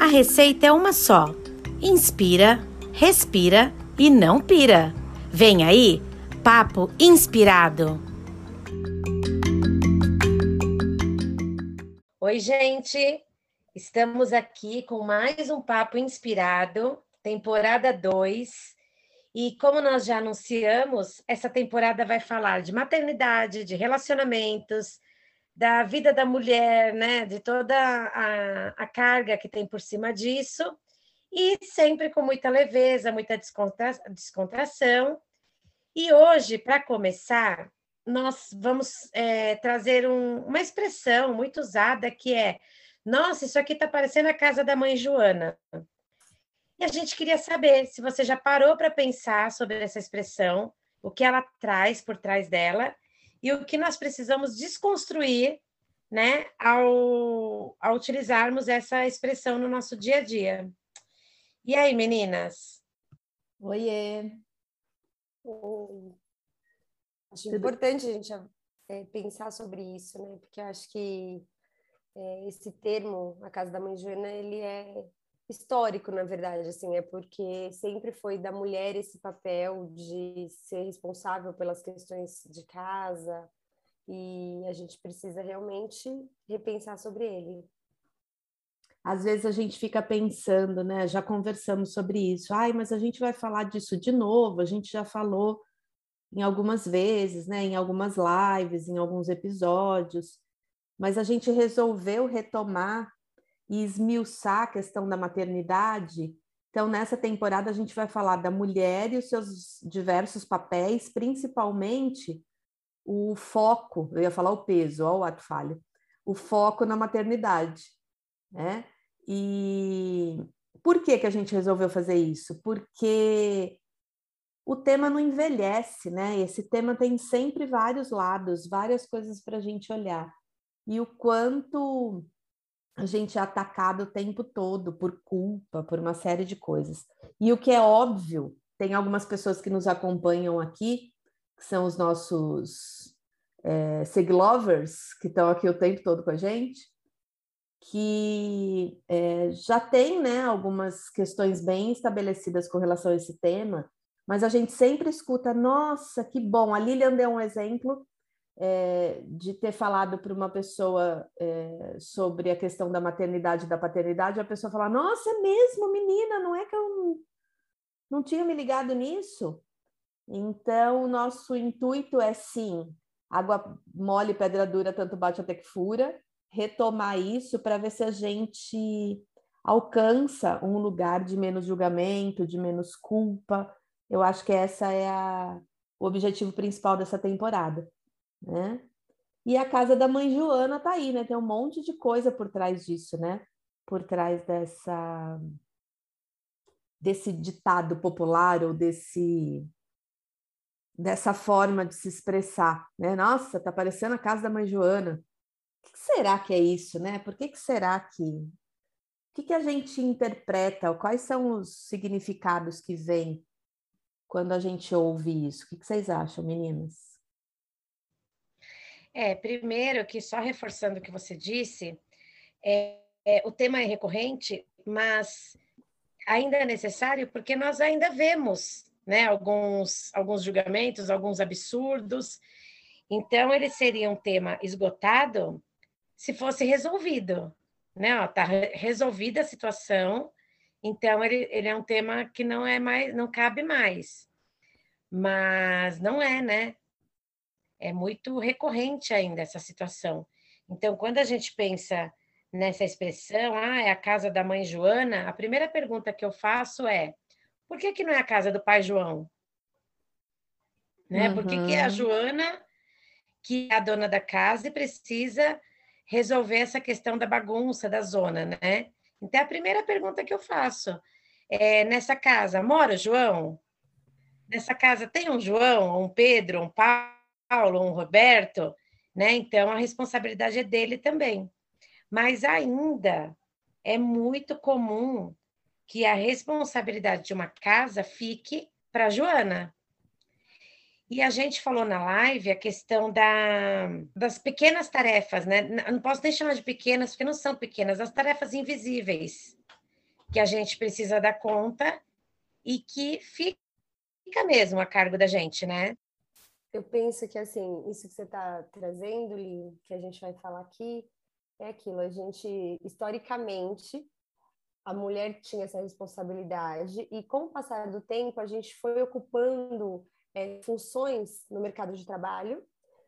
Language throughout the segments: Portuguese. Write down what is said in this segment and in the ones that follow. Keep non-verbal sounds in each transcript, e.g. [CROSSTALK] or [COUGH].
A receita é uma só: inspira, respira e não pira. Vem aí, papo inspirado. Oi, gente. Estamos aqui com mais um papo inspirado, temporada 2. E como nós já anunciamos, essa temporada vai falar de maternidade, de relacionamentos, da vida da mulher, né? De toda a, a carga que tem por cima disso, e sempre com muita leveza, muita descontra, descontração. E hoje, para começar, nós vamos é, trazer um, uma expressão muito usada que é: Nossa, isso aqui está parecendo a casa da mãe Joana. E a gente queria saber se você já parou para pensar sobre essa expressão, o que ela traz por trás dela e o que nós precisamos desconstruir, né, ao, ao utilizarmos essa expressão no nosso dia a dia. E aí, meninas? Oiê! Oi. Acho Tudo... importante a gente é, pensar sobre isso, né? Porque eu acho que é, esse termo, a casa da mãe Joana, ele é histórico, na verdade, assim, é porque sempre foi da mulher esse papel de ser responsável pelas questões de casa e a gente precisa realmente repensar sobre ele. Às vezes a gente fica pensando, né? Já conversamos sobre isso. Ai, mas a gente vai falar disso de novo. A gente já falou em algumas vezes, né? Em algumas lives, em alguns episódios. Mas a gente resolveu retomar e esmiuçar a questão da maternidade. Então, nessa temporada, a gente vai falar da mulher e os seus diversos papéis, principalmente o foco, eu ia falar o peso, olha o ato falho, o foco na maternidade, né? E por que, que a gente resolveu fazer isso? Porque o tema não envelhece, né? Esse tema tem sempre vários lados, várias coisas para a gente olhar. E o quanto a gente é atacado o tempo todo por culpa, por uma série de coisas. E o que é óbvio, tem algumas pessoas que nos acompanham aqui, que são os nossos é, seglovers, que estão aqui o tempo todo com a gente, que é, já tem né, algumas questões bem estabelecidas com relação a esse tema, mas a gente sempre escuta, nossa, que bom, a Lilian deu um exemplo é, de ter falado para uma pessoa é, sobre a questão da maternidade e da paternidade, a pessoa falar: Nossa, é mesmo, menina, não é que eu não tinha me ligado nisso? Então, o nosso intuito é sim, água mole, pedra dura, tanto bate até que fura, retomar isso para ver se a gente alcança um lugar de menos julgamento, de menos culpa. Eu acho que essa é a, o objetivo principal dessa temporada né? E a casa da mãe Joana tá aí, né? Tem um monte de coisa por trás disso, né? Por trás dessa desse ditado popular ou desse dessa forma de se expressar, né? Nossa, tá parecendo a casa da mãe Joana. O que será que é isso, né? Por que, que será que o que, que a gente interpreta? Quais são os significados que vêm quando a gente ouve isso? O que, que vocês acham, meninas? É, primeiro que só reforçando o que você disse, é, é, o tema é recorrente, mas ainda é necessário porque nós ainda vemos né, alguns, alguns julgamentos, alguns absurdos. Então, ele seria um tema esgotado se fosse resolvido. Né? Está resolvida a situação, então ele, ele é um tema que não é mais, não cabe mais. Mas não é, né? É muito recorrente ainda essa situação. Então, quando a gente pensa nessa expressão, ah, é a casa da mãe Joana, a primeira pergunta que eu faço é: por que, que não é a casa do pai João? Né? Uhum. Por que, que é a uhum. Joana, que é a dona da casa, e precisa resolver essa questão da bagunça da zona, né? Então, a primeira pergunta que eu faço é: nessa casa mora o João? Nessa casa tem um João, um Pedro, um Paulo? Paulo, um Roberto, né? Então a responsabilidade é dele também. Mas ainda é muito comum que a responsabilidade de uma casa fique para Joana. E a gente falou na live a questão da, das pequenas tarefas, né? Não posso nem chamar de pequenas, porque não são pequenas, as tarefas invisíveis, que a gente precisa dar conta e que fica mesmo a cargo da gente, né? Eu penso que, assim, isso que você está trazendo, Li, que a gente vai falar aqui, é aquilo. A gente, historicamente, a mulher tinha essa responsabilidade e, com o passar do tempo, a gente foi ocupando é, funções no mercado de trabalho.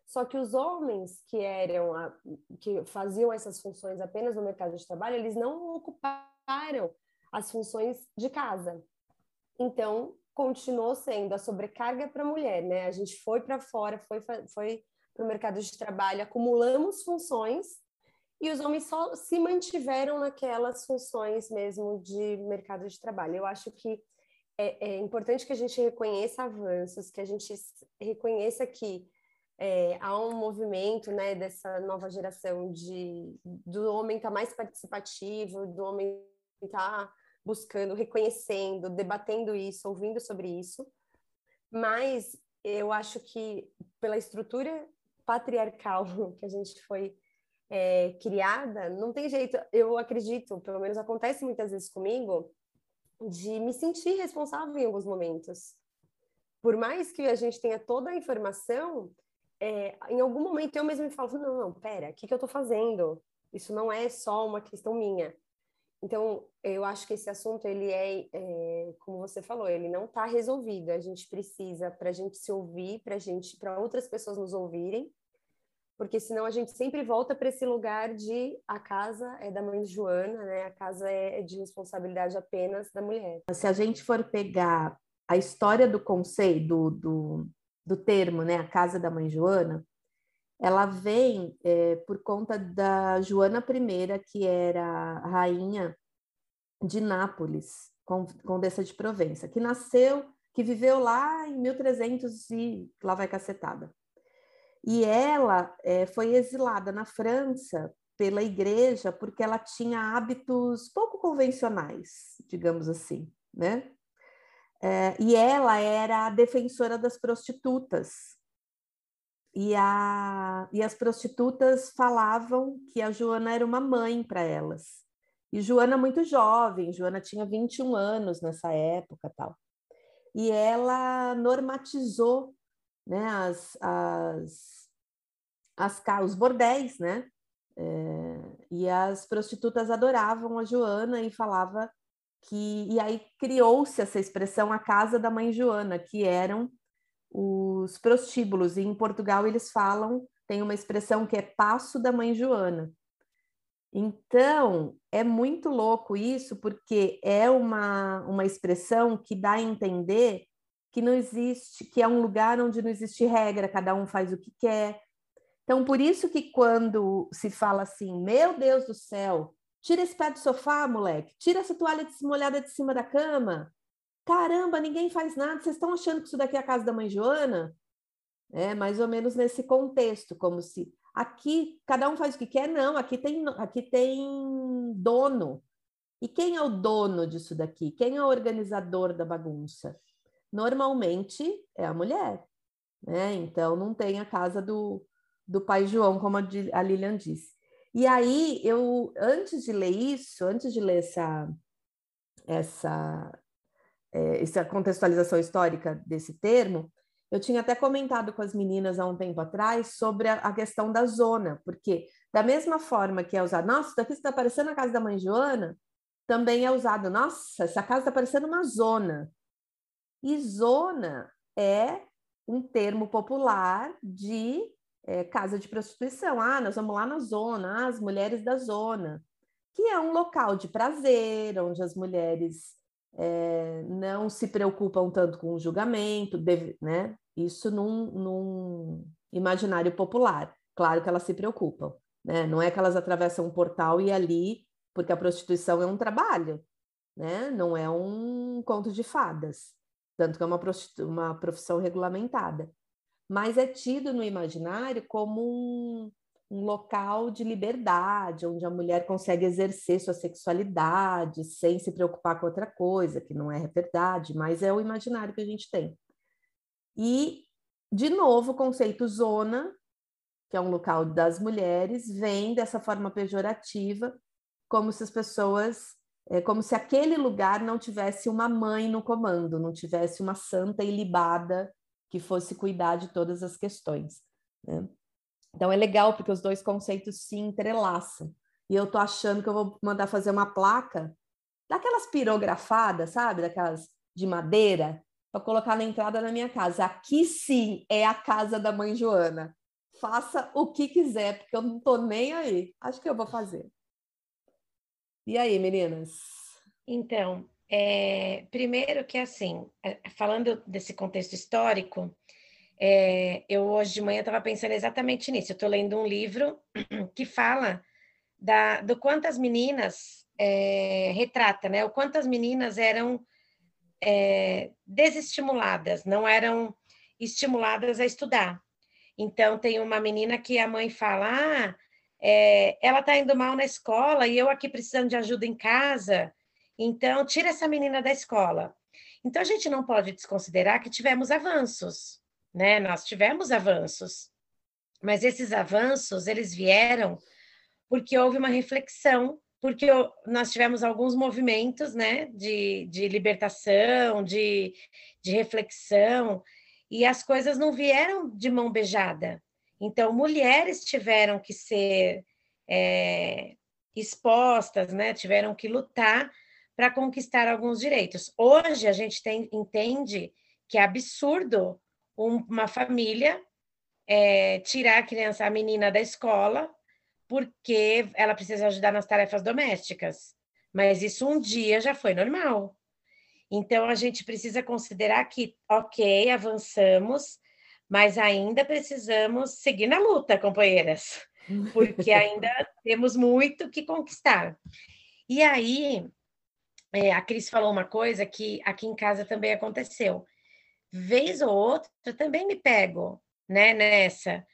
Só que os homens que eram a, que faziam essas funções apenas no mercado de trabalho, eles não ocuparam as funções de casa. Então, continuou sendo a sobrecarga para a mulher, né? A gente foi para fora, foi, foi para o mercado de trabalho, acumulamos funções e os homens só se mantiveram naquelas funções mesmo de mercado de trabalho. Eu acho que é, é importante que a gente reconheça avanços, que a gente reconheça que é, há um movimento né, dessa nova geração de do homem estar tá mais participativo, do homem estar tá buscando, reconhecendo, debatendo isso, ouvindo sobre isso. Mas eu acho que pela estrutura patriarcal [LAUGHS] que a gente foi é, criada, não tem jeito. Eu acredito, pelo menos acontece muitas vezes comigo, de me sentir responsável em alguns momentos. Por mais que a gente tenha toda a informação, é, em algum momento eu mesmo me falo, não, não, pera, o que, que eu estou fazendo? Isso não é só uma questão minha. Então, eu acho que esse assunto, ele é, é como você falou, ele não está resolvido. A gente precisa, para a gente se ouvir, para gente, para outras pessoas nos ouvirem, porque senão a gente sempre volta para esse lugar de a casa é da mãe Joana, né? A casa é de responsabilidade apenas da mulher. Se a gente for pegar a história do conceito, do, do, do termo, né, a casa da mãe Joana, ela vem é, por conta da Joana I, que era rainha de Nápoles, condessa de Provença, que nasceu, que viveu lá em 1300 e lá vai cacetada. E ela é, foi exilada na França pela igreja porque ela tinha hábitos pouco convencionais, digamos assim, né? É, e ela era a defensora das prostitutas. E, a, e as prostitutas falavam que a Joana era uma mãe para elas. E Joana muito jovem, Joana tinha 21 anos nessa época tal. E ela normatizou né, as, as, as, os bordéis, né? É, e as prostitutas adoravam a Joana e falava que e aí criou-se essa expressão a casa da mãe Joana, que eram os prostíbulos. E em Portugal eles falam, tem uma expressão que é passo da mãe Joana. Então, é muito louco isso, porque é uma, uma expressão que dá a entender que não existe, que é um lugar onde não existe regra, cada um faz o que quer. Então, por isso que quando se fala assim, meu Deus do céu, Tira esse pé do sofá, moleque. Tira essa toalha molhada de cima da cama. Caramba, ninguém faz nada. Vocês estão achando que isso daqui é a casa da mãe Joana? É mais ou menos nesse contexto, como se aqui cada um faz o que quer. Não, aqui tem, aqui tem dono. E quem é o dono disso daqui? Quem é o organizador da bagunça? Normalmente é a mulher. Né? Então não tem a casa do, do pai João, como a Lilian disse. E aí, eu, antes de ler isso, antes de ler essa, essa, é, essa contextualização histórica desse termo, eu tinha até comentado com as meninas há um tempo atrás sobre a, a questão da zona, porque da mesma forma que é usado, nossa, daqui está parecendo a casa da mãe Joana, também é usado, nossa, essa casa está parecendo uma zona. E zona é um termo popular de é, casa de prostituição. Ah, nós vamos lá na zona, ah, as mulheres da zona, que é um local de prazer, onde as mulheres é, não se preocupam tanto com o julgamento, deve, né? Isso num, num imaginário popular. Claro que elas se preocupam, né? Não é que elas atravessam um portal e ali, porque a prostituição é um trabalho, né? Não é um conto de fadas, tanto que é uma, uma profissão regulamentada mas é tido no imaginário como um, um local de liberdade, onde a mulher consegue exercer sua sexualidade sem se preocupar com outra coisa, que não é verdade, mas é o imaginário que a gente tem. E, de novo, o conceito zona, que é um local das mulheres, vem dessa forma pejorativa, como se as pessoas é como se aquele lugar não tivesse uma mãe no comando, não tivesse uma santa ilibada que fosse cuidar de todas as questões. Né? Então é legal porque os dois conceitos se entrelaçam. E eu tô achando que eu vou mandar fazer uma placa daquelas pirografadas, sabe? Daquelas de madeira, para colocar na entrada da minha casa. Aqui sim é a casa da mãe Joana. Faça o que quiser, porque eu não tô nem aí. Acho que eu vou fazer. E aí, meninas? Então, é, primeiro que assim, é, falando desse contexto histórico, é, eu hoje de manhã estava pensando exatamente nisso. Eu estou lendo um livro [CLEARS THROAT] que fala da, do quantas meninas é, retrata, né? O quantas meninas eram é, desestimuladas, não eram estimuladas a estudar. Então tem uma menina que a mãe fala, ah, é, ela está indo mal na escola e eu aqui precisando de ajuda em casa, então tira essa menina da escola. Então a gente não pode desconsiderar que tivemos avanços, né? Nós tivemos avanços, mas esses avanços eles vieram porque houve uma reflexão, porque nós tivemos alguns movimentos, né, de, de libertação, de, de reflexão, e as coisas não vieram de mão beijada. Então, mulheres tiveram que ser é, expostas, né? tiveram que lutar para conquistar alguns direitos. Hoje, a gente tem, entende que é absurdo uma família é, tirar a criança, a menina da escola, porque ela precisa ajudar nas tarefas domésticas. Mas isso um dia já foi normal. Então, a gente precisa considerar que, ok, avançamos, mas ainda precisamos seguir na luta, companheiras, [LAUGHS] porque ainda temos muito que conquistar. E aí, é, a Cris falou uma coisa que aqui em casa também aconteceu. Vez ou outra, eu também me pego né, nessa.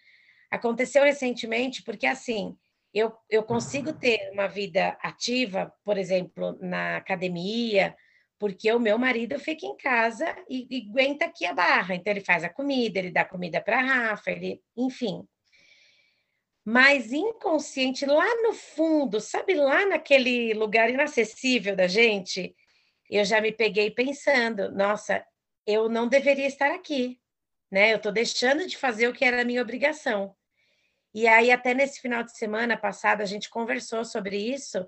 Aconteceu recentemente, porque assim, eu, eu consigo ter uma vida ativa, por exemplo, na academia, porque o meu marido fica em casa e, e aguenta aqui a barra. Então, ele faz a comida, ele dá comida para a Rafa, ele, enfim. Mas inconsciente, lá no fundo, sabe, lá naquele lugar inacessível da gente, eu já me peguei pensando: nossa, eu não deveria estar aqui, né? Eu estou deixando de fazer o que era minha obrigação. E aí, até nesse final de semana passado, a gente conversou sobre isso,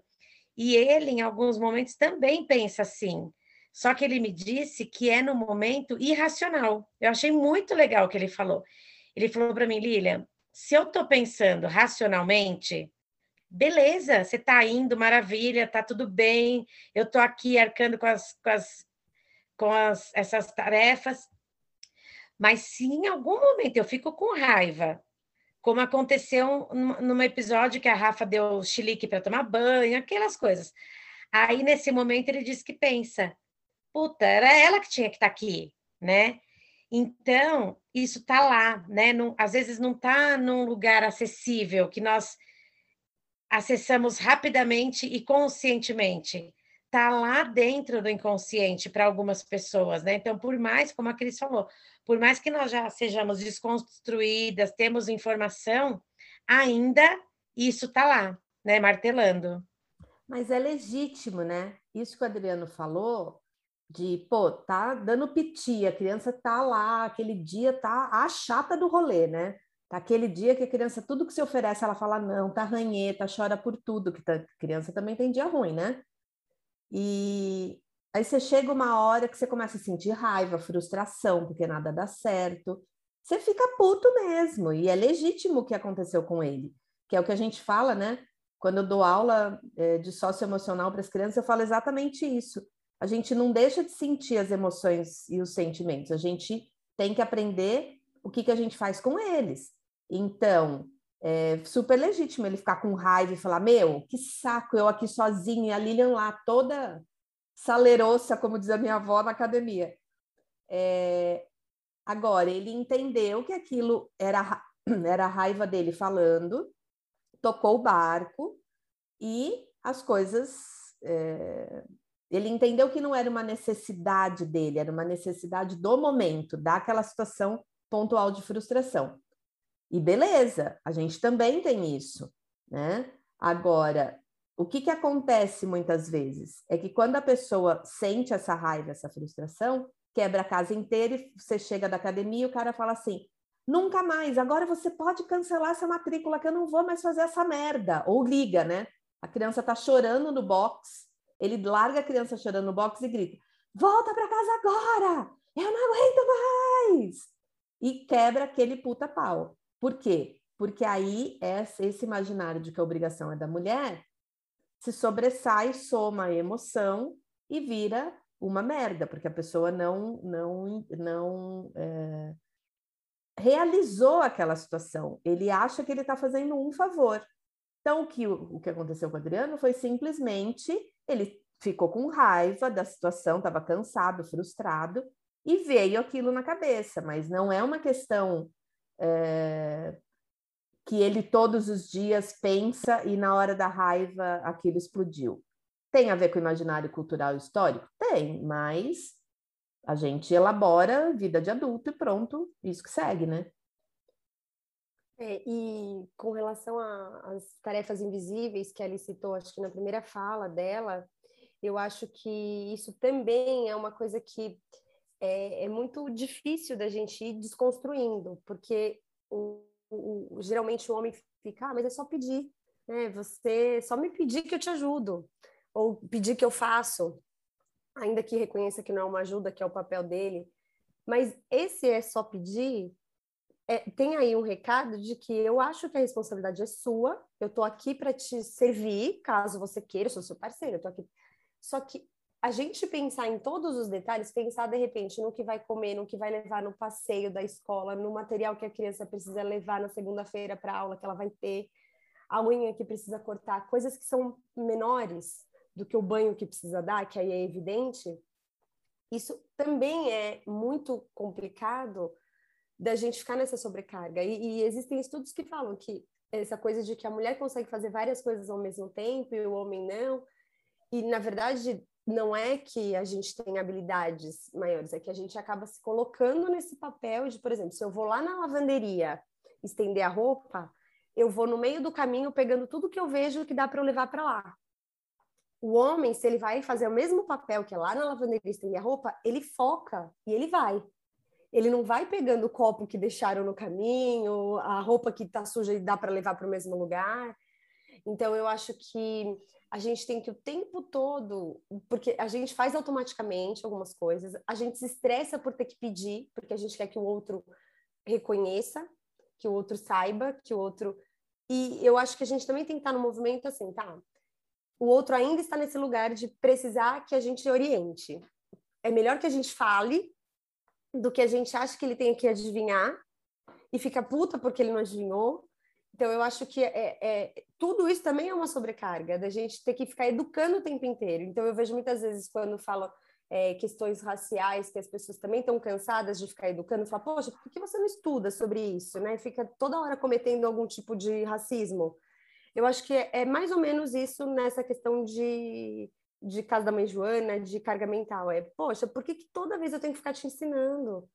e ele, em alguns momentos, também pensa assim. Só que ele me disse que é no momento irracional. Eu achei muito legal o que ele falou. Ele falou para mim, Lilian, se eu estou pensando racionalmente, beleza, você está indo, maravilha, está tudo bem, eu estou aqui arcando com, as, com, as, com as, essas tarefas, mas se em algum momento eu fico com raiva, como aconteceu num episódio que a Rafa deu chilique para tomar banho, aquelas coisas. Aí, nesse momento, ele disse que pensa, puta, era ela que tinha que estar tá aqui, né? Então, isso está lá, né? Não, às vezes não está num lugar acessível que nós acessamos rapidamente e conscientemente. Está lá dentro do inconsciente para algumas pessoas, né? Então, por mais, como a Cris falou, por mais que nós já sejamos desconstruídas, temos informação, ainda isso está lá, né? Martelando. Mas é legítimo, né? Isso que o Adriano falou, de, pô, tá dando piti, a criança tá lá, aquele dia tá a chata do rolê, né? Tá aquele dia que a criança, tudo que se oferece, ela fala não, tá ranheta, chora por tudo, que tá, criança também tem dia ruim, né? E aí você chega uma hora que você começa a sentir raiva, frustração, porque nada dá certo. Você fica puto mesmo, e é legítimo o que aconteceu com ele, que é o que a gente fala, né? Quando eu dou aula é, de socioemocional para as crianças, eu falo exatamente isso a gente não deixa de sentir as emoções e os sentimentos, a gente tem que aprender o que, que a gente faz com eles. Então, é super legítimo ele ficar com raiva e falar: Meu, que saco, eu aqui sozinha, a Lilian lá toda salerosa, como diz a minha avó na academia. É... Agora, ele entendeu que aquilo era, [CLEARS THROAT] era a raiva dele falando, tocou o barco e as coisas é, ele entendeu que não era uma necessidade dele, era uma necessidade do momento, daquela situação pontual de frustração. E beleza, a gente também tem isso, né? Agora, o que, que acontece muitas vezes? É que quando a pessoa sente essa raiva, essa frustração, quebra a casa inteira e você chega da academia e o cara fala assim: nunca mais, agora você pode cancelar essa matrícula que eu não vou mais fazer essa merda. Ou liga, né? A criança tá chorando no box, ele larga a criança chorando no box e grita: volta para casa agora! Eu não aguento mais! E quebra aquele puta pau. Por quê? Porque aí esse imaginário de que a obrigação é da mulher se sobressai, soma a emoção e vira uma merda, porque a pessoa não, não, não é, realizou aquela situação. Ele acha que ele está fazendo um favor. Então, o que, o que aconteceu com o Adriano foi simplesmente ele ficou com raiva da situação, estava cansado, frustrado, e veio aquilo na cabeça, mas não é uma questão é, que ele todos os dias pensa e na hora da raiva aquilo explodiu. Tem a ver com o imaginário cultural e histórico? Tem, mas a gente elabora vida de adulto e pronto, isso que segue, né? É, e com relação às tarefas invisíveis que ela citou, acho que na primeira fala dela, eu acho que isso também é uma coisa que é, é muito difícil da gente ir desconstruindo, porque o, o, geralmente o homem fica, ah, mas é só pedir, né? Você só me pedir que eu te ajudo, ou pedir que eu faço, ainda que reconheça que não é uma ajuda, que é o papel dele. Mas esse é só pedir, é, tem aí um recado de que eu acho que a responsabilidade é sua, eu tô aqui para te servir, caso você queira, eu sou seu parceiro, eu tô aqui. Só que a gente pensar em todos os detalhes, pensar de repente no que vai comer, no que vai levar no passeio da escola, no material que a criança precisa levar na segunda-feira para aula que ela vai ter, a unha que precisa cortar, coisas que são menores do que o banho que precisa dar, que aí é evidente. Isso também é muito complicado da gente ficar nessa sobrecarga. E, e existem estudos que falam que essa coisa de que a mulher consegue fazer várias coisas ao mesmo tempo e o homem não. E, na verdade, não é que a gente tem habilidades maiores, é que a gente acaba se colocando nesse papel de, por exemplo, se eu vou lá na lavanderia estender a roupa, eu vou no meio do caminho pegando tudo que eu vejo que dá para eu levar para lá. O homem, se ele vai fazer o mesmo papel que é lá na lavanderia estender a roupa, ele foca e ele vai. Ele não vai pegando o copo que deixaram no caminho, a roupa que está suja e dá para levar para o mesmo lugar. Então, eu acho que a gente tem que o tempo todo, porque a gente faz automaticamente algumas coisas, a gente se estressa por ter que pedir, porque a gente quer que o outro reconheça, que o outro saiba, que o outro. E eu acho que a gente também tem que estar no movimento assim, tá? O outro ainda está nesse lugar de precisar que a gente oriente. É melhor que a gente fale do que a gente acha que ele tem que adivinhar e fica puta porque ele não adivinhou então, eu acho que é, é, tudo isso também é uma sobrecarga, da gente ter que ficar educando o tempo inteiro. Então, eu vejo muitas vezes quando falo é, questões raciais, que as pessoas também estão cansadas de ficar educando, falam, poxa, por que você não estuda sobre isso? Né? Fica toda hora cometendo algum tipo de racismo. Eu acho que é, é mais ou menos isso nessa questão de, de casa da mãe Joana, de carga mental. É, poxa, por que, que toda vez eu tenho que ficar te ensinando?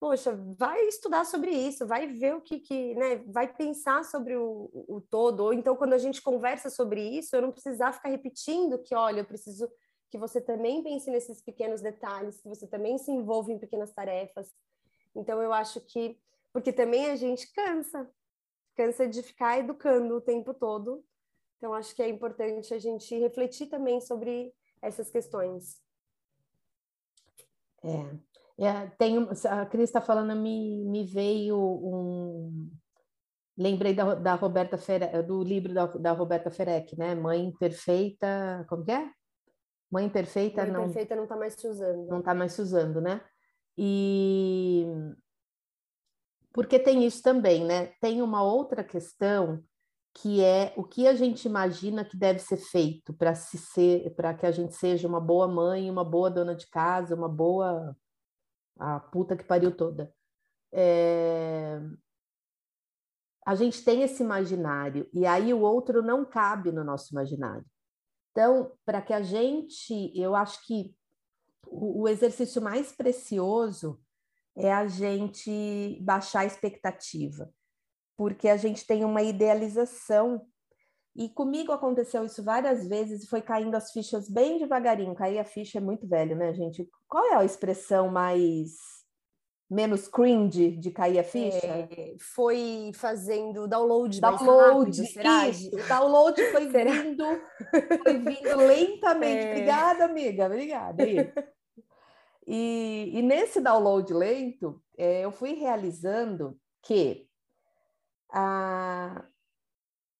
Poxa, vai estudar sobre isso, vai ver o que, que né, vai pensar sobre o, o todo. Ou então, quando a gente conversa sobre isso, eu não precisar ficar repetindo que, olha, eu preciso que você também pense nesses pequenos detalhes, que você também se envolva em pequenas tarefas. Então, eu acho que, porque também a gente cansa, cansa de ficar educando o tempo todo. Então, acho que é importante a gente refletir também sobre essas questões. É, é, tem, a Cris está falando, me, me veio um. Lembrei da, da Roberta Fere, do livro da, da Roberta Ferec, né? Mãe Perfeita. Como que é? Mãe Perfeita Mãe não. Perfeita não está mais se usando. Não está mais se usando, né? E. Porque tem isso também, né? Tem uma outra questão que é o que a gente imagina que deve ser feito para se ser para que a gente seja uma boa mãe, uma boa dona de casa, uma boa a puta que pariu toda. É... A gente tem esse imaginário e aí o outro não cabe no nosso imaginário. Então, para que a gente, eu acho que o, o exercício mais precioso é a gente baixar a expectativa, porque a gente tem uma idealização E comigo aconteceu isso várias vezes e foi caindo as fichas bem devagarinho. Cair a ficha é muito velho, né, gente? Qual é a expressão mais menos cringe de cair a ficha? É, foi fazendo download, download mais rápido, será? Isso, o download foi [LAUGHS] vindo, foi vindo lentamente. [LAUGHS] É. Obrigada, amiga, obrigada. E, e nesse download lento, é, eu fui realizando que ah,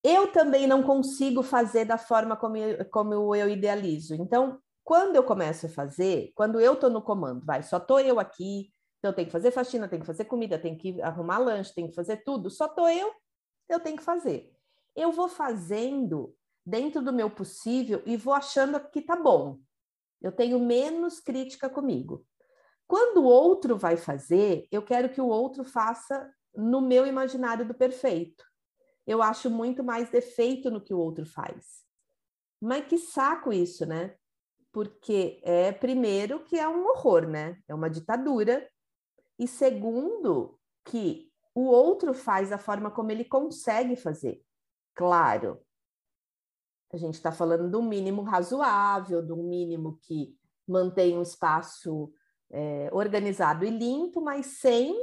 eu também não consigo fazer da forma como eu, como eu idealizo. Então, quando eu começo a fazer, quando eu estou no comando, vai, só estou eu aqui, então tem que fazer faxina, tem que fazer comida, tem que arrumar lanche, tem que fazer tudo, só estou eu, eu tenho que fazer. Eu vou fazendo dentro do meu possível e vou achando que tá bom. Eu tenho menos crítica comigo. Quando o outro vai fazer, eu quero que o outro faça no meu imaginário do perfeito eu acho muito mais defeito no que o outro faz. Mas que saco isso, né? Porque é primeiro que é um horror, né? É uma ditadura. E segundo, que o outro faz da forma como ele consegue fazer. Claro, a gente está falando do mínimo razoável, do mínimo que mantém um espaço é, organizado e limpo, mas sem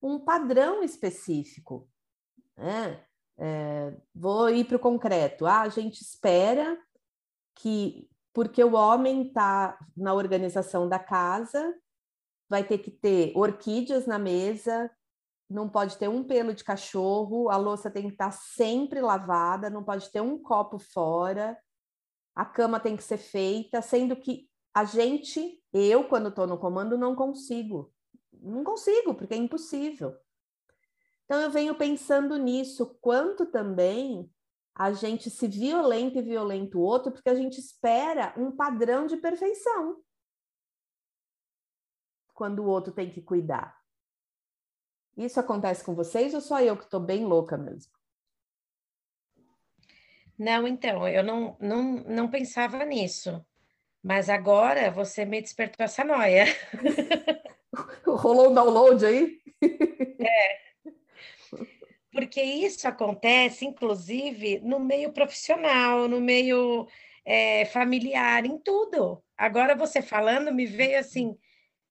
um padrão específico. Né? É, vou ir para o concreto. Ah, a gente espera que, porque o homem está na organização da casa, vai ter que ter orquídeas na mesa, não pode ter um pelo de cachorro, a louça tem que estar tá sempre lavada, não pode ter um copo fora, a cama tem que ser feita, sendo que a gente, eu, quando estou no comando, não consigo. Não consigo, porque é impossível. Então eu venho pensando nisso, quanto também a gente se violenta e violenta o outro, porque a gente espera um padrão de perfeição quando o outro tem que cuidar. Isso acontece com vocês ou só eu que estou bem louca mesmo? Não, então, eu não, não, não pensava nisso. Mas agora você me despertou essa noia. [LAUGHS] Rolou um download aí? É, porque isso acontece, inclusive, no meio profissional, no meio é, familiar, em tudo. Agora, você falando, me veio assim: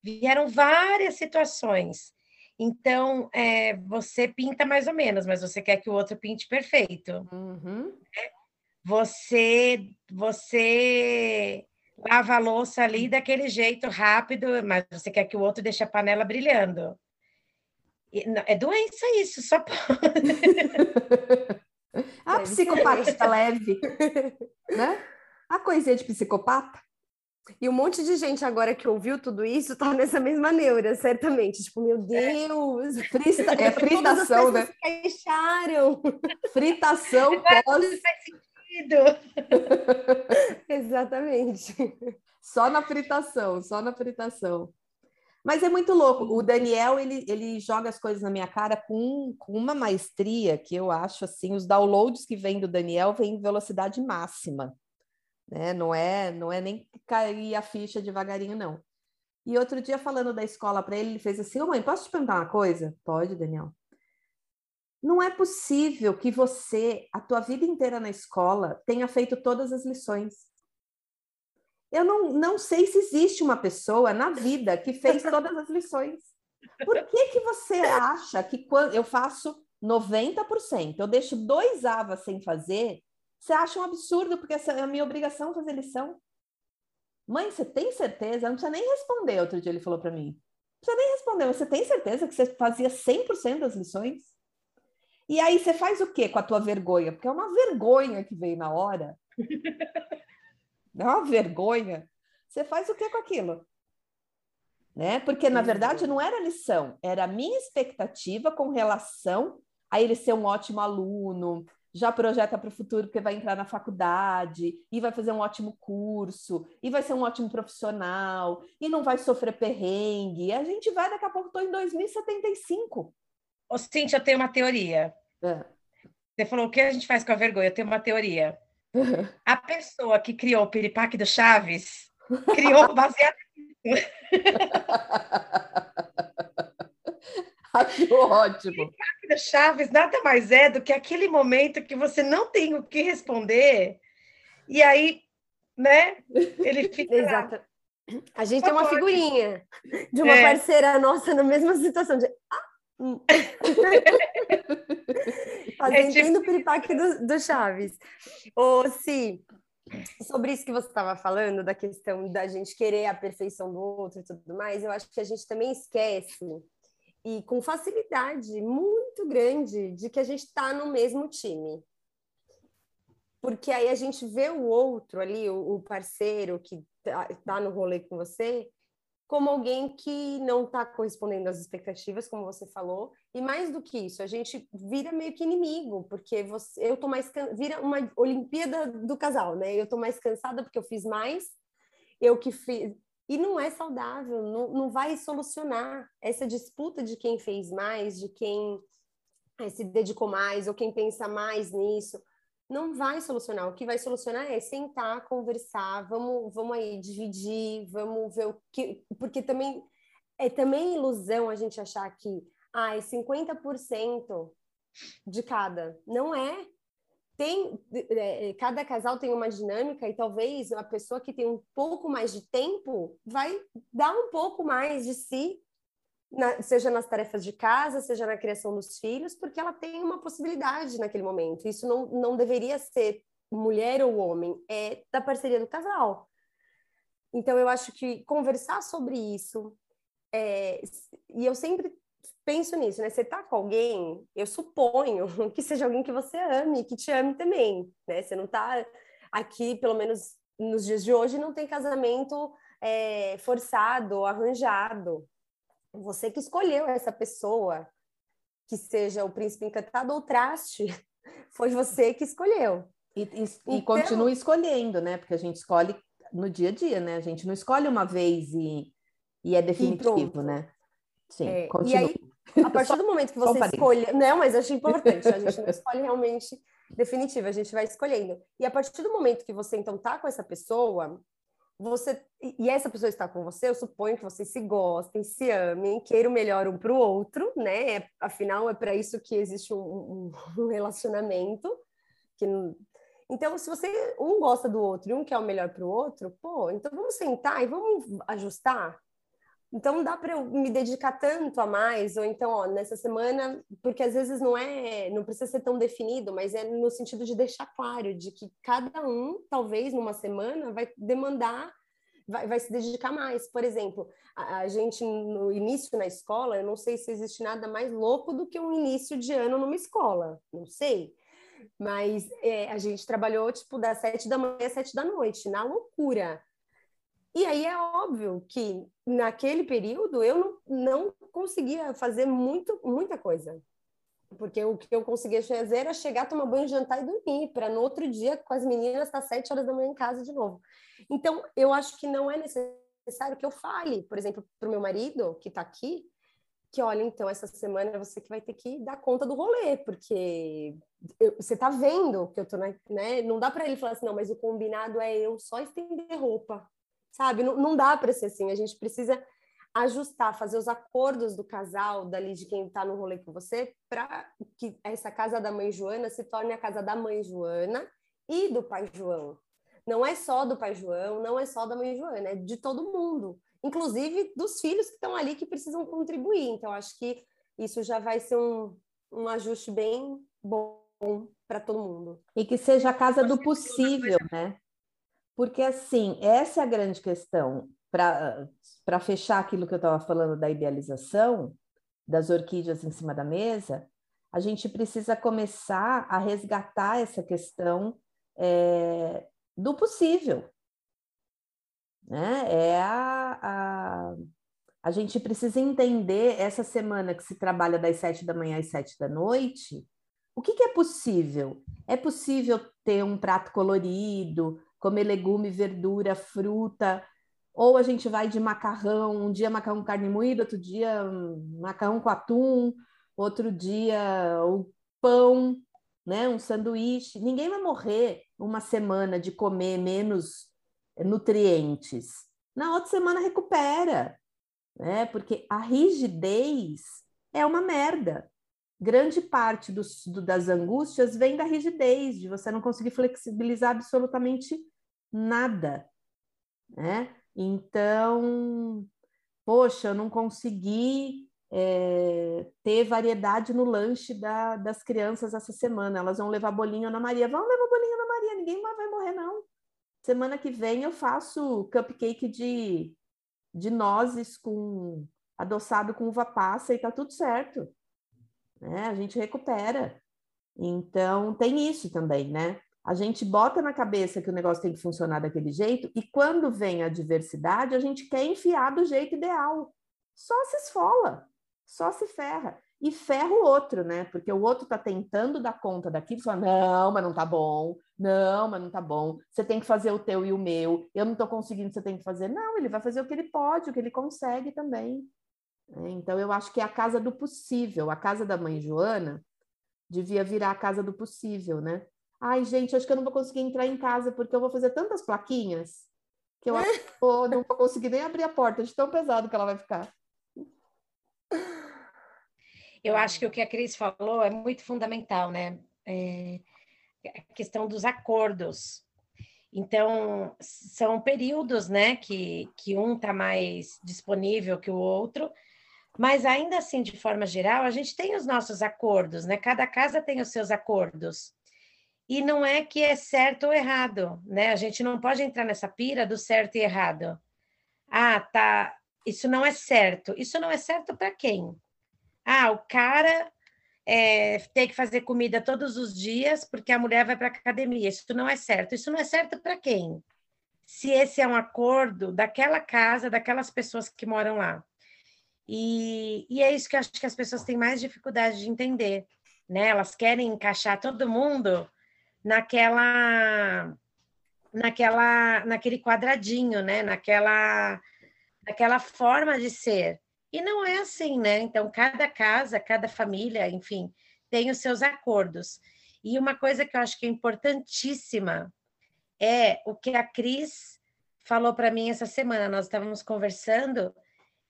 vieram várias situações. Então, é, você pinta mais ou menos, mas você quer que o outro pinte perfeito. Uhum. Você, você lava a louça ali daquele jeito rápido, mas você quer que o outro deixe a panela brilhando. É doença isso, só pode. [LAUGHS] a psicopata leve, né? A coisinha de psicopata. E um monte de gente agora que ouviu tudo isso tá nessa mesma neura, certamente. Tipo, meu é. Deus! É, [LAUGHS] Frista, é fritação, né? Fecharam. Fritação pós... [LAUGHS] Exatamente. Só na fritação, só na fritação. Mas é muito louco. O Daniel, ele, ele joga as coisas na minha cara com, com uma maestria que eu acho assim, os downloads que vêm do Daniel vêm em velocidade máxima. Né? Não é não é nem cair a ficha devagarinho, não. E outro dia, falando da escola para ele, ele fez assim: Ô mãe, posso te perguntar uma coisa? Pode, Daniel. Não é possível que você, a tua vida inteira na escola, tenha feito todas as lições. Eu não, não sei se existe uma pessoa na vida que fez [LAUGHS] todas as lições. Por que, que você acha que quando eu faço 90%, eu deixo dois avas sem fazer, você acha um absurdo, porque essa é a minha obrigação fazer lição? Mãe, você tem certeza? Não precisa nem responder. Outro dia ele falou para mim. Não precisa nem responder. Você tem certeza que você fazia 100% das lições? E aí você faz o quê com a tua vergonha? Porque é uma vergonha que veio na hora. [LAUGHS] É uma vergonha. Você faz o que com aquilo? Né? Porque, na verdade, não era lição, era a minha expectativa com relação a ele ser um ótimo aluno, já projeta para o futuro porque vai entrar na faculdade e vai fazer um ótimo curso e vai ser um ótimo profissional e não vai sofrer perrengue. A gente vai, daqui a pouco, estou em 2075. Ô, Cintia, eu tenho uma teoria. É. Você falou o que a gente faz com a vergonha? Eu tenho uma teoria. [LAUGHS] A pessoa que criou o piripaque do Chaves criou [LAUGHS] baseado [LAUGHS] nisso. Acho ótimo. O Chaves nada mais é do que aquele momento que você não tem o que responder, e aí, né, ele fica. Exato. A gente tem uma figurinha de uma é. parceira nossa na mesma situação de. Ah. [LAUGHS] Fazendo é tipo... o piripaque do, do Chaves. Ô, Si, sobre isso que você estava falando, da questão da gente querer a perfeição do outro e tudo mais, eu acho que a gente também esquece, e com facilidade muito grande, de que a gente está no mesmo time. Porque aí a gente vê o outro ali, o, o parceiro que está tá no rolê com você, como alguém que não está correspondendo às expectativas, como você falou, e mais do que isso, a gente vira meio que inimigo, porque você, eu tô mais vira uma Olimpíada do casal, né? Eu tô mais cansada porque eu fiz mais, eu que fiz e não é saudável, não, não vai solucionar essa disputa de quem fez mais, de quem eh, se dedicou mais ou quem pensa mais nisso não vai solucionar. O que vai solucionar é sentar, conversar, vamos, vamos aí dividir, vamos ver o que. Porque também é também ilusão a gente achar que ah, é 50% de cada. Não é. Tem, é, cada casal tem uma dinâmica e talvez a pessoa que tem um pouco mais de tempo vai dar um pouco mais de si na, seja nas tarefas de casa, seja na criação dos filhos, porque ela tem uma possibilidade naquele momento. Isso não, não deveria ser mulher ou homem, é da parceria do casal. Então, eu acho que conversar sobre isso, é, e eu sempre penso nisso, né? Você tá com alguém, eu suponho [LAUGHS] que seja alguém que você ame, que te ame também, né? Você não tá aqui, pelo menos nos dias de hoje, não tem casamento é, forçado, arranjado, você que escolheu essa pessoa, que seja o príncipe encantado ou traste, [LAUGHS] foi você que escolheu. E, e, então... e continua escolhendo, né? Porque a gente escolhe no dia a dia, né? A gente não escolhe uma vez e, e é definitivo, e né? Sim, é, continua. E aí, a partir do momento que [LAUGHS] você escolhe... Não, mas acho importante, a gente não escolhe realmente definitivo, a gente vai escolhendo. E a partir do momento que você, então, tá com essa pessoa, você e essa pessoa está com você, eu suponho que vocês se gostem, se amem, queiram melhor um para o outro, né? É, afinal, é para isso que existe um, um, [LAUGHS] relacionamento. Que, então, se você um gosta do outro e um quer o melhor para o outro, pô, então vamos sentar e vamos ajustar. Então dá para eu me dedicar tanto a mais, ou então, ó, nessa semana, porque às vezes não é, não precisa ser tão definido, mas é no sentido de deixar claro de que cada um, talvez numa semana, vai demandar, vai, vai se dedicar mais. Por exemplo, a, a, gente no início na escola, eu não sei se existe nada mais louco do que um início de ano numa escola, não sei. Mas é, a gente trabalhou tipo das sete da manhã às sete da noite, na loucura e aí é óbvio que naquele período eu não, não conseguia fazer muito, muita coisa. Porque o que eu conseguia fazer era chegar, tomar banho, jantar e dormir, para no outro dia, com as meninas, estar sete horas da manhã em casa de novo. Então, eu acho que não é necessário que eu fale, por exemplo, para o meu marido, que está aqui, que olha, então, essa semana é você que vai ter que dar conta do rolê, porque eu, você está vendo que eu tô, na, né? Não dá para ele falar assim, não, mas o combinado é eu só estender roupa sabe? Não, não dá para ser assim. A gente precisa ajustar, fazer os acordos do casal, dali de quem está no rolê com você, para que essa casa da mãe Joana se torne a casa da mãe Joana e do pai João. Não é só do pai João, não é só da mãe Joana, é de todo mundo, inclusive dos filhos que estão ali que precisam contribuir. Então, acho que isso já vai ser um, um ajuste bem bom para todo mundo. E que seja a casa do possível, né? Porque, assim, essa é a grande questão. Para fechar aquilo que eu estava falando da idealização, das orquídeas em cima da mesa, a gente precisa começar a resgatar essa questão é, do possível. Né? É a, a, a gente precisa entender essa semana que se trabalha das sete da manhã às sete da noite, o que, que é possível? É possível ter um prato colorido, comer legume, verdura, fruta, ou a gente vai de macarrão, um dia macarrão com carne moída, outro dia macarrão com atum, outro dia o pão, né, um sanduíche. Ninguém vai morrer uma semana de comer menos nutrientes. Na outra semana recupera, né? Porque a rigidez é uma merda. Grande parte dos, do, das angústias vem da rigidez, de você não conseguir flexibilizar absolutamente nada, né? Então, poxa, eu não consegui é, ter variedade no lanche da, das crianças essa semana. Elas vão levar bolinho na Maria. Vão levar bolinho na Maria, ninguém vai morrer, não. Semana que vem eu faço cupcake de, de nozes com adoçado com uva passa e tá tudo certo. Né? A gente recupera. Então, tem isso também, né? A gente bota na cabeça que o negócio tem que funcionar daquele jeito e quando vem a diversidade, a gente quer enfiar do jeito ideal. Só se esfola, só se ferra. E ferra o outro, né? Porque o outro tá tentando dar conta daquilo fala: não, mas não tá bom, não, mas não tá bom. Você tem que fazer o teu e o meu. Eu não tô conseguindo, você tem que fazer. Não, ele vai fazer o que ele pode, o que ele consegue também. É, então, eu acho que é a casa do possível. A casa da mãe Joana devia virar a casa do possível, né? Ai, gente, acho que eu não vou conseguir entrar em casa porque eu vou fazer tantas plaquinhas que eu acho que vou, não vou conseguir nem abrir a porta de tão pesado que ela vai ficar. Eu acho que o que a Cris falou é muito fundamental, né? É a questão dos acordos. Então, são períodos, né, que, que um está mais disponível que o outro, mas ainda assim, de forma geral, a gente tem os nossos acordos, né? Cada casa tem os seus acordos. E não é que é certo ou errado, né? A gente não pode entrar nessa pira do certo e errado. Ah, tá, isso não é certo. Isso não é certo para quem? Ah, o cara é, tem que fazer comida todos os dias porque a mulher vai para academia. Isso não é certo. Isso não é certo para quem? Se esse é um acordo daquela casa, daquelas pessoas que moram lá. E, e é isso que eu acho que as pessoas têm mais dificuldade de entender, né? Elas querem encaixar todo mundo naquela naquela naquele quadradinho, né? Naquela naquela forma de ser. E não é assim, né? Então cada casa, cada família, enfim, tem os seus acordos. E uma coisa que eu acho que é importantíssima é o que a Cris falou para mim essa semana. Nós estávamos conversando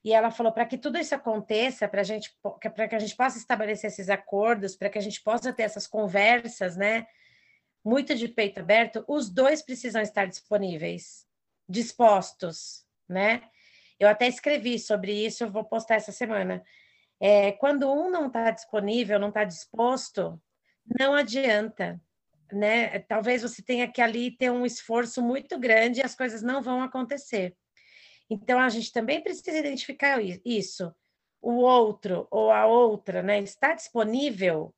e ela falou para que tudo isso aconteça, para gente, para que a gente possa estabelecer esses acordos, para que a gente possa ter essas conversas, né? Muito de peito aberto, os dois precisam estar disponíveis, dispostos, né? Eu até escrevi sobre isso, eu vou postar essa semana. É, quando um não está disponível, não está disposto, não adianta, né? Talvez você tenha que ali ter um esforço muito grande e as coisas não vão acontecer. Então, a gente também precisa identificar isso. O outro ou a outra né, está disponível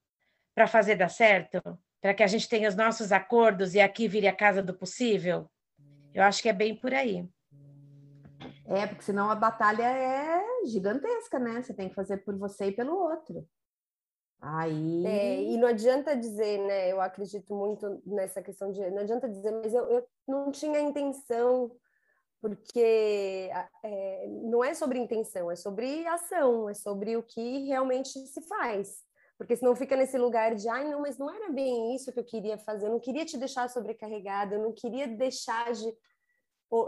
para fazer dar certo? Para que a gente tenha os nossos acordos e aqui vire a casa do possível? Eu acho que é bem por aí. É, porque senão a batalha é gigantesca, né? Você tem que fazer por você e pelo outro. Aí. É, e não adianta dizer, né? Eu acredito muito nessa questão de. Não adianta dizer, mas eu, eu não tinha intenção porque é, não é sobre intenção, é sobre ação, é sobre o que realmente se faz. Porque senão fica nesse lugar de, ai, não, mas não era bem isso que eu queria fazer, eu não queria te deixar sobrecarregada, eu não queria deixar de.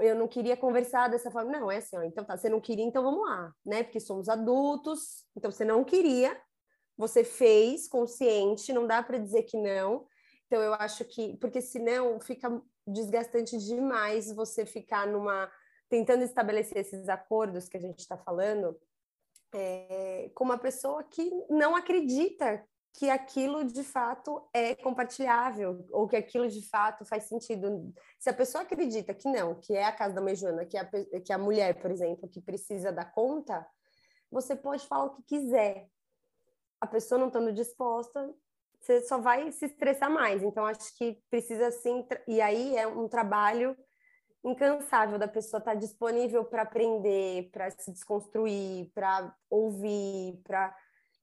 eu não queria conversar dessa forma. Não, é assim, ó, então tá, você não queria, então vamos lá, né? Porque somos adultos, então você não queria, você fez consciente, não dá para dizer que não. Então eu acho que, porque senão fica desgastante demais você ficar numa tentando estabelecer esses acordos que a gente está falando é, com uma pessoa que não acredita que aquilo de fato é compartilhável ou que aquilo de fato faz sentido. Se a pessoa acredita que não, que é a casa da mãe Joana, que é a, que é a mulher, por exemplo, que precisa dar conta, você pode falar o que quiser. A pessoa não estando disposta, você só vai se estressar mais. Então, acho que precisa sim. E aí é um trabalho incansável da pessoa estar tá disponível para aprender, para se desconstruir, para ouvir, para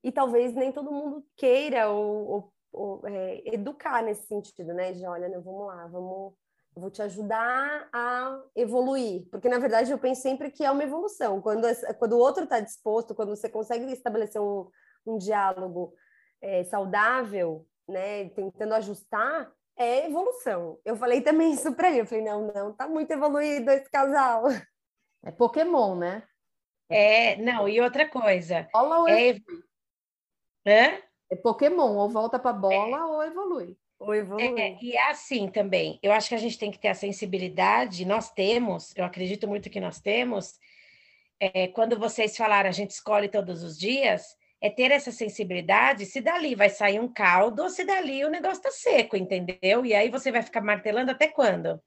e talvez nem todo mundo queira ou, ou, ou é, educar nesse sentido, né? De olha, né, vamos lá, vamos, eu vou te ajudar a evoluir, porque na verdade eu penso sempre que é uma evolução. Quando quando o outro está disposto, quando você consegue estabelecer um, um diálogo é, saudável, né, tentando ajustar, é evolução. Eu falei também isso para ele. Eu falei, não, não, tá muito evoluído esse casal. É Pokémon, né? É, não, e outra coisa. Olha é, É? É Pokémon, ou volta para a bola é. ou evolui. Ou evolui. É, e é assim também. Eu acho que a gente tem que ter a sensibilidade, nós temos, eu acredito muito que nós temos. É, quando vocês falaram, a gente escolhe todos os dias, é ter essa sensibilidade, se dali vai sair um caldo ou se dali o negócio tá seco, entendeu? E aí você vai ficar martelando até quando?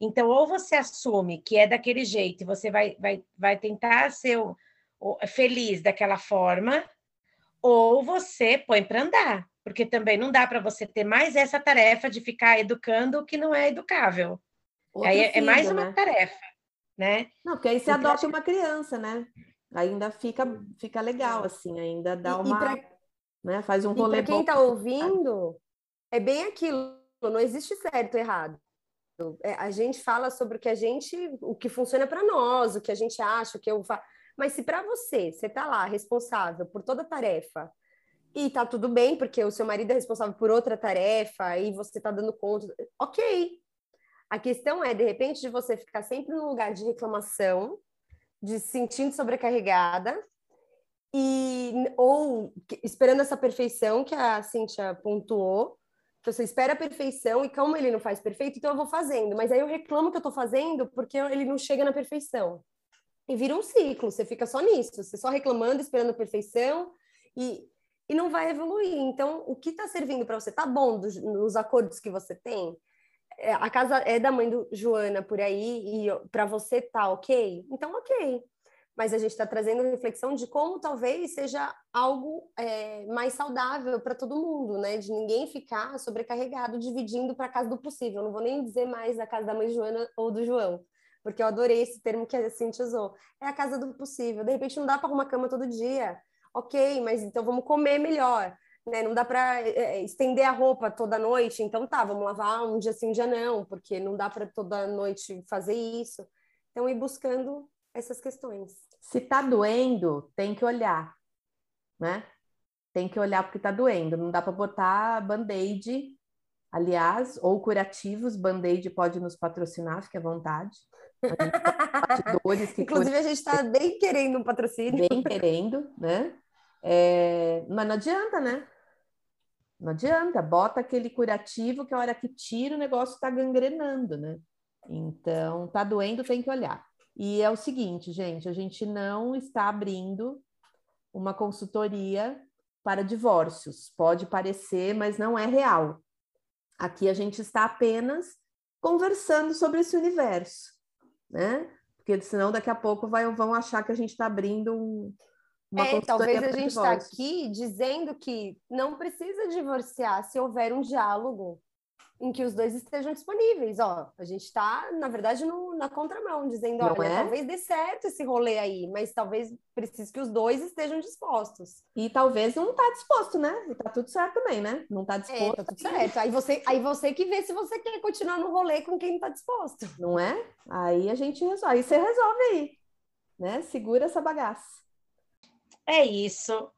Então, ou você assume que é daquele jeito e você vai, vai, vai tentar ser feliz daquela forma, ou você põe para andar, porque também não dá para você ter mais essa tarefa de ficar educando o que não é educável. Outro aí é, é mais uma né? tarefa, né? Não, porque aí você então, adota uma criança, né? Ainda fica, fica legal, assim, ainda dá uma. Pra... Né? Faz um rolê. Para quem está ouvindo, é bem aquilo, não existe certo e errado. É, a gente fala sobre o que a gente, o que funciona para nós, o que a gente acha, o que eu faço. Mas se para você, você está lá responsável por toda a tarefa e tá tudo bem, porque o seu marido é responsável por outra tarefa e você está dando conta, ok. A questão é, de repente, de você ficar sempre no lugar de reclamação, de se sentindo sobrecarregada e ou esperando essa perfeição que a Cintia pontuou, você espera a perfeição e como ele não faz perfeito, então eu vou fazendo, mas aí eu reclamo que eu estou fazendo porque ele não chega na perfeição. E vira um ciclo, você fica só nisso, você só reclamando, esperando a perfeição e, e não vai evoluir. Então, o que está servindo para você? Tá bom dos, nos acordos que você tem? É, a casa é da mãe do Joana por aí e para você tá ok? Então, ok. Mas a gente está trazendo reflexão de como talvez seja algo é, mais saudável para todo mundo, né? De ninguém ficar sobrecarregado dividindo para a casa do possível. Não vou nem dizer mais a casa da mãe Joana ou do João porque eu adorei esse termo que a Cintia usou. É a casa do possível. De repente não dá para arrumar cama todo dia. Ok, mas então vamos comer melhor. Né? Não dá para é, é, estender a roupa toda noite. Então tá, vamos lavar um dia sim, um dia não, porque não dá para toda noite fazer isso. Então ir buscando essas questões. Se tá doendo, tem que olhar, né? Tem que olhar porque tá doendo. Não dá para botar band-aid Aliás, ou curativos, Band-Aid pode nos patrocinar, fique à vontade. que [LAUGHS] Inclusive, a gente está bem querendo um patrocínio. Bem querendo, né? É... Mas não adianta, né? Não adianta, bota aquele curativo que a hora que tira o negócio está gangrenando, né? Então, tá doendo, tem que olhar. E é o seguinte, gente, a gente não está abrindo uma consultoria para divórcios. Pode parecer, mas não é real. Aqui a gente está apenas conversando sobre esse universo, né? Porque senão daqui a pouco vai, vão achar que a gente está abrindo um, uma é, talvez a gente está aqui dizendo que não precisa divorciar se houver um diálogo em que os dois estejam disponíveis. Ó, a gente está, na verdade, no, na contramão, dizendo, olha, é? talvez dê certo esse rolê aí, mas talvez precise que os dois estejam dispostos. E talvez não está disposto, né? E tá tudo certo também, né? Não está disposto. É, tá tudo certo. Aí você, aí você que vê se você quer continuar no rolê com quem está disposto. Não é? Aí a gente resolve. Aí você resolve aí, né? Segura essa bagaça. É isso.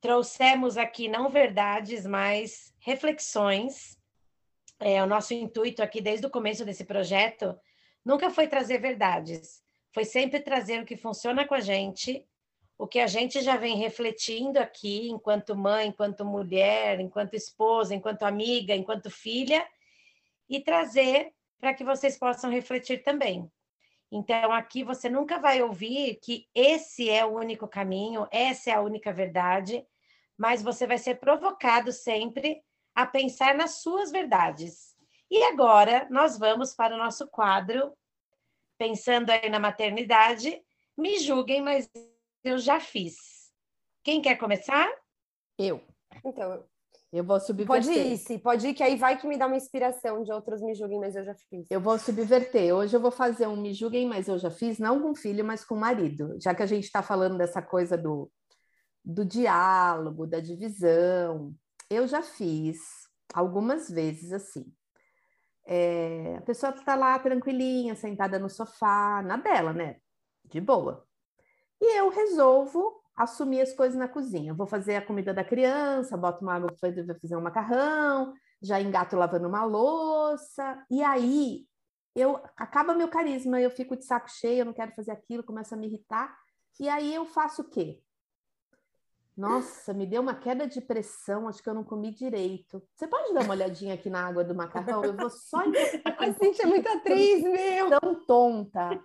Trouxemos aqui não verdades, mas reflexões é, o nosso intuito aqui desde o começo desse projeto nunca foi trazer verdades, foi sempre trazer o que funciona com a gente, o que a gente já vem refletindo aqui, enquanto mãe, enquanto mulher, enquanto esposa, enquanto amiga, enquanto filha, e trazer para que vocês possam refletir também. Então, aqui você nunca vai ouvir que esse é o único caminho, essa é a única verdade, mas você vai ser provocado sempre a pensar nas suas verdades. E agora nós vamos para o nosso quadro, pensando aí na maternidade. Me julguem, mas eu já fiz. Quem quer começar? Eu. Então, eu vou subverter. Pode ir, sim, pode ir, que aí vai que me dá uma inspiração de outros me julguem, mas eu já fiz. Eu vou subverter. Hoje eu vou fazer um me julguem, mas eu já fiz, não com filho, mas com marido. Já que a gente está falando dessa coisa do, do diálogo, da divisão, eu já fiz algumas vezes assim. É, a pessoa está lá tranquilinha, sentada no sofá, na dela, né? De boa. E eu resolvo assumir as coisas na cozinha. vou fazer a comida da criança, boto uma água para fazer um macarrão, já engato lavando uma louça, e aí eu acaba meu carisma, eu fico de saco cheio, eu não quero fazer aquilo, começa a me irritar. E aí eu faço o quê? Nossa, me deu uma queda de pressão, acho que eu não comi direito. Você pode dar uma olhadinha aqui na água do macarrão? Eu vou só [LAUGHS] A Cintia é muito atriz, meu! Tão tonta.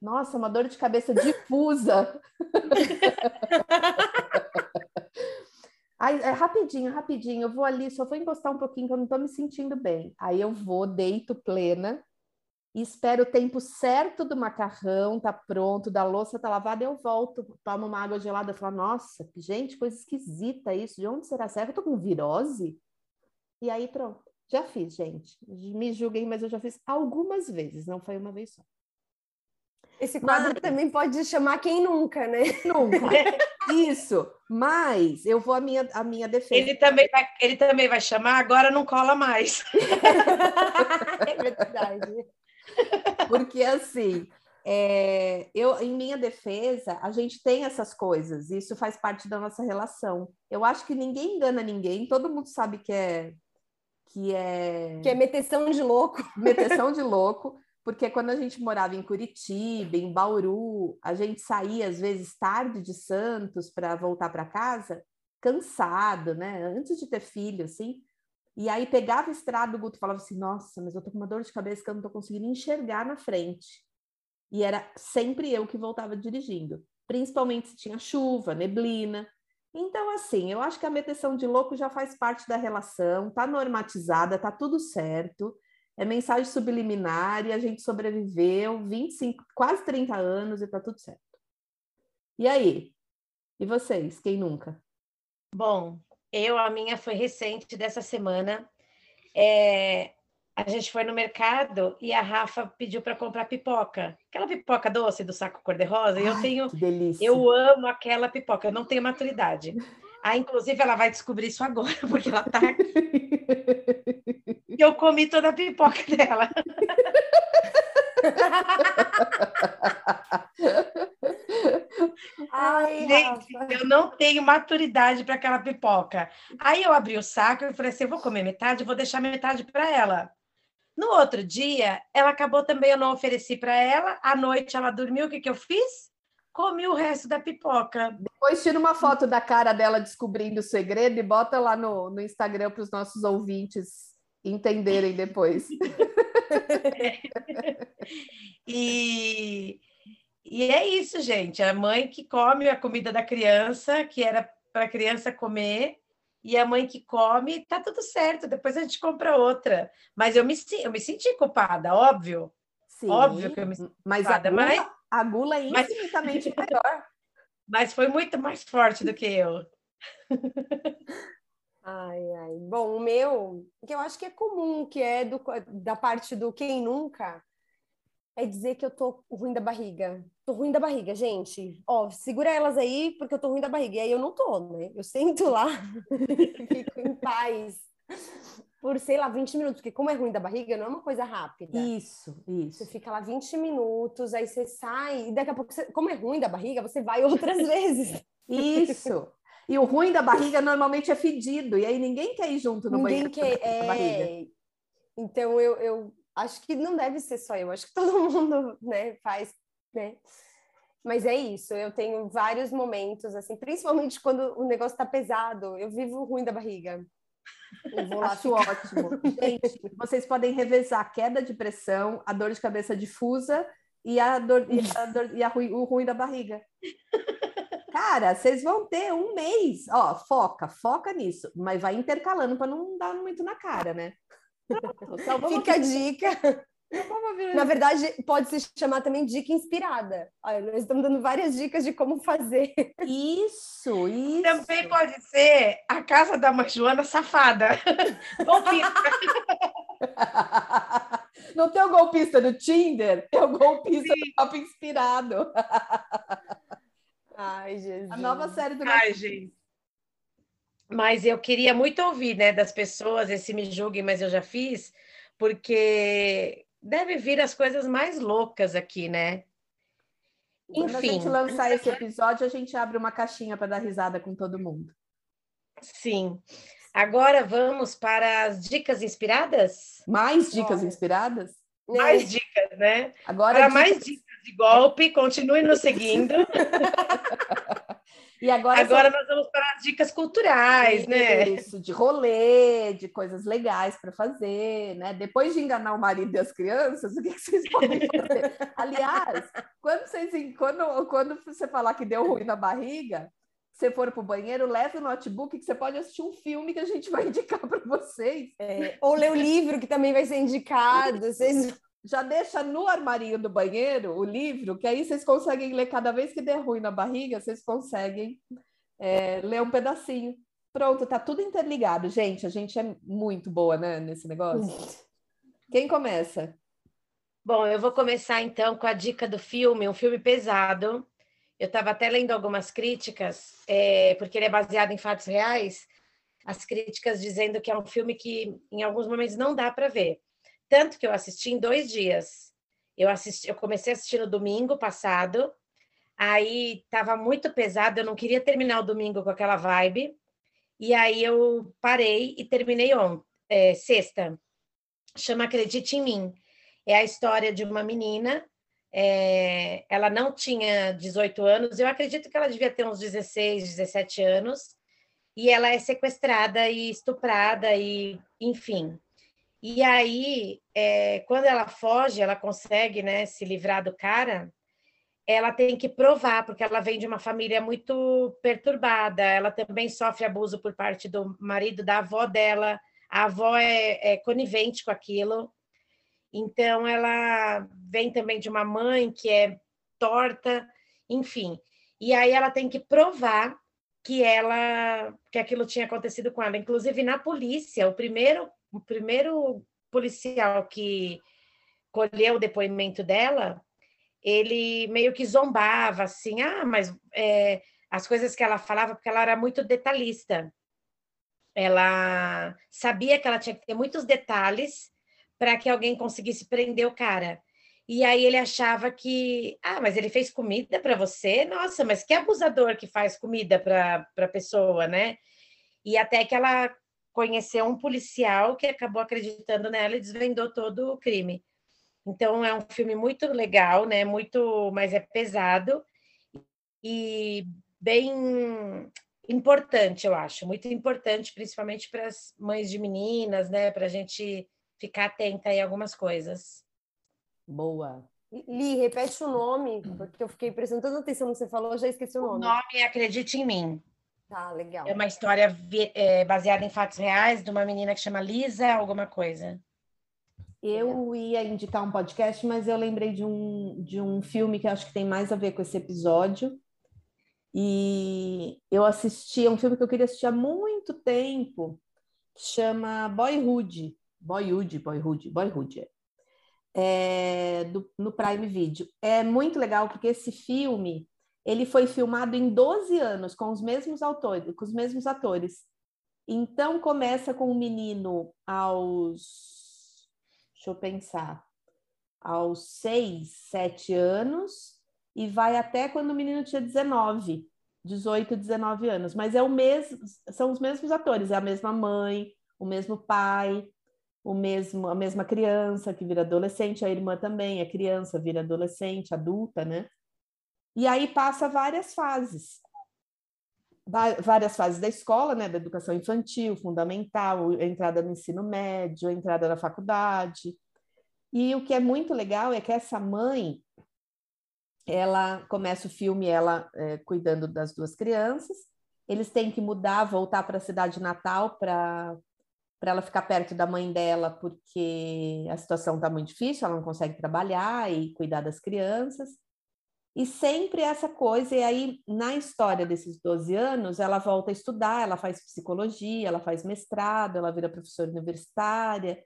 Nossa, uma dor de cabeça difusa. [LAUGHS] Aí, é, rapidinho, rapidinho, eu vou ali, só vou encostar um pouquinho que eu não estou me sentindo bem. Aí eu vou, deito plena, e espero o tempo certo do macarrão, tá pronto, da louça tá lavada, eu volto, tomo uma água gelada e falo, nossa, gente, coisa esquisita isso, de onde será? Será que eu tô com virose? E aí pronto, já fiz, gente. Me julguem, mas eu já fiz algumas vezes, não foi uma vez só. Esse quadro mas... também pode chamar quem nunca, né? Nunca. [LAUGHS] Isso. Mas eu vou à minha, à minha defesa. Ele também, vai, ele também vai chamar, agora não cola mais. [LAUGHS] é verdade. Porque assim, é, eu, em minha defesa, a gente tem essas coisas, isso faz parte da nossa relação. Eu acho que ninguém engana ninguém, todo mundo sabe que é que é que é meteção de louco, [LAUGHS] meteção de louco, porque quando a gente morava em Curitiba, em Bauru, a gente saía às vezes tarde de Santos para voltar para casa, cansado, né? Antes de ter filho, assim. E aí pegava a estrada, o Guto falava assim: Nossa, mas eu tô com uma dor de cabeça que eu não tô conseguindo enxergar na frente. E era sempre eu que voltava dirigindo, principalmente se tinha chuva, neblina. Então, assim, eu acho que a meteção de louco já faz parte da relação, tá normatizada, tá tudo certo. É mensagem subliminar e a gente sobreviveu 25, quase 30 anos e tá tudo certo. E aí? E vocês? Quem nunca? Bom, eu, a minha foi recente dessa semana. É, a gente foi no mercado e a Rafa pediu para comprar pipoca. Aquela pipoca doce do saco cor-de-rosa. E eu tenho. Eu amo aquela pipoca, eu não tenho maturidade. Ah, inclusive, ela vai descobrir isso agora, [LAUGHS] porque ela tá aqui. [LAUGHS] eu comi toda a pipoca dela. [LAUGHS] Ai, [LAUGHS] Gente, eu não tenho maturidade para aquela pipoca. Aí eu abri o saco e falei assim: eu vou comer metade, vou deixar metade para ela. No outro dia, ela acabou também, eu não ofereci para ela. À noite ela dormiu, o que, que eu fiz? Comi o resto da pipoca. Depois tira uma foto da cara dela descobrindo o segredo e bota lá no, no Instagram para os nossos ouvintes entenderem depois. [LAUGHS] [LAUGHS] e, e é isso, gente. A mãe que come a comida da criança, que era para a criança comer, e a mãe que come, tá tudo certo. Depois a gente compra outra. Mas eu me, eu me senti culpada, óbvio. Sim, óbvio que eu me senti mas culpada, a gula, mas a gula é infinitamente mas... [LAUGHS] maior. Mas foi muito mais forte do que eu. [LAUGHS] Ai, ai. Bom, o meu, que eu acho que é comum, que é do, da parte do quem nunca, é dizer que eu tô ruim da barriga. Tô ruim da barriga, gente. Ó, segura elas aí, porque eu tô ruim da barriga. E aí eu não tô, né? Eu sento lá, [LAUGHS] fico em paz por, sei lá, 20 minutos, porque como é ruim da barriga, não é uma coisa rápida. Isso, isso. Você fica lá 20 minutos, aí você sai, e daqui a pouco, você, como é ruim da barriga, você vai outras [LAUGHS] vezes. Isso. E o ruim da barriga normalmente é fedido, e aí ninguém quer ir junto no ninguém banheiro. Quer, [LAUGHS] é... Então eu, eu acho que não deve ser só eu, acho que [LAUGHS] todo mundo né, faz, né? Mas é isso, eu tenho vários momentos, assim, principalmente quando o negócio está pesado, eu vivo ruim da barriga. Eu vou lá Acho ficar... [LAUGHS] ótimo. Gente, vocês podem revezar a queda de pressão, a dor de cabeça difusa e a dor, e, a dor, e a, o ruim da barriga. Cara, vocês vão ter um mês. Ó, foca, foca nisso, mas vai intercalando para não dar muito na cara, né? Fica a dica. Na verdade, pode se chamar também dica inspirada. Olha, nós estamos dando várias dicas de como fazer. Isso, isso. Também pode ser a casa da Joana safada. [LAUGHS] Não tem o golpista do Tinder? É o golpista Sim. do Papo Inspirado. Ai, Jesus. A nova série do Ai, gente. Mas eu queria muito ouvir, né, das pessoas, esse me julguem, mas eu já fiz, porque deve vir as coisas mais loucas aqui, né? Enfim. Quando a gente lançar esse episódio, a gente abre uma caixinha para dar risada com todo mundo. Sim. Agora vamos para as dicas inspiradas? Mais dicas inspiradas? Mais dicas, né? Agora para mais dicas de golpe, continue nos seguindo. [LAUGHS] E agora, agora só... nós vamos para as dicas culturais, Sim, né? Isso, de rolê, de coisas legais para fazer, né? Depois de enganar o marido e as crianças, o que, que vocês podem [LAUGHS] fazer? Aliás, quando, vocês, quando, quando você falar que deu ruim na barriga, você for para o banheiro, leve o notebook que você pode assistir um filme que a gente vai [LAUGHS] indicar para vocês. É, ou ler o livro que também vai ser indicado. Vocês já deixa no armarinho do banheiro o livro, que aí vocês conseguem ler cada vez que der ruim na barriga, vocês conseguem é, ler um pedacinho. Pronto, tá tudo interligado, gente. A gente é muito boa, né, nesse negócio. Quem começa? Bom, eu vou começar então com a dica do filme, um filme pesado. Eu estava até lendo algumas críticas, é, porque ele é baseado em fatos reais. As críticas dizendo que é um filme que, em alguns momentos, não dá para ver tanto que eu assisti em dois dias. Eu, assisti, eu comecei a assistir no domingo passado, aí estava muito pesado, eu não queria terminar o domingo com aquela vibe, e aí eu parei e terminei ontem, é, sexta. Chama Acredite em Mim. É a história de uma menina, é, ela não tinha 18 anos, eu acredito que ela devia ter uns 16, 17 anos, e ela é sequestrada e estuprada, e enfim, e aí, é, quando ela foge, ela consegue né, se livrar do cara, ela tem que provar, porque ela vem de uma família muito perturbada, ela também sofre abuso por parte do marido, da avó dela, a avó é, é conivente com aquilo, então ela vem também de uma mãe que é torta, enfim. E aí ela tem que provar que ela que aquilo tinha acontecido com ela. Inclusive na polícia, o primeiro o primeiro policial que colheu o depoimento dela, ele meio que zombava, assim, ah, mas é, as coisas que ela falava, porque ela era muito detalhista. Ela sabia que ela tinha que ter muitos detalhes para que alguém conseguisse prender o cara. E aí ele achava que, ah, mas ele fez comida para você? Nossa, mas que abusador que faz comida para a pessoa, né? E até que ela conheceu um policial que acabou acreditando nela e desvendou todo o crime. Então é um filme muito legal, né? Muito, mas é pesado e bem importante, eu acho, muito importante, principalmente para as mães de meninas, né? Para a gente ficar atenta em algumas coisas. Boa. Li, repete o nome, porque eu fiquei prestando atenção no que você falou, já esqueci o nome. O nome é Acredite em Mim. Tá, legal. É uma história é, baseada em fatos reais de uma menina que chama Lisa, alguma coisa. Eu ia indicar um podcast, mas eu lembrei de um, de um filme que acho que tem mais a ver com esse episódio. E eu assisti, é um filme que eu queria assistir há muito tempo, que chama Boyhood. Boyhood, Boyhood, Boyhood. É, é do, no Prime Video. É muito legal porque esse filme ele foi filmado em 12 anos com os mesmos autores, com os mesmos atores. Então começa com o um menino aos deixa eu pensar, aos 6, 7 anos e vai até quando o menino tinha 19, 18, 19 anos, mas é o mesmo, são os mesmos atores, é a mesma mãe, o mesmo pai, o mesmo a mesma criança que vira adolescente, a irmã também é criança, vira adolescente, adulta, né? E aí passa várias fases. Várias fases da escola, né, da educação infantil, fundamental, a entrada no ensino médio, a entrada na faculdade. E o que é muito legal é que essa mãe, ela começa o filme ela é, cuidando das duas crianças. Eles têm que mudar, voltar para a cidade natal para para ela ficar perto da mãe dela, porque a situação está muito difícil, ela não consegue trabalhar e cuidar das crianças. E sempre essa coisa, e aí na história desses 12 anos, ela volta a estudar, ela faz psicologia, ela faz mestrado, ela vira professora universitária.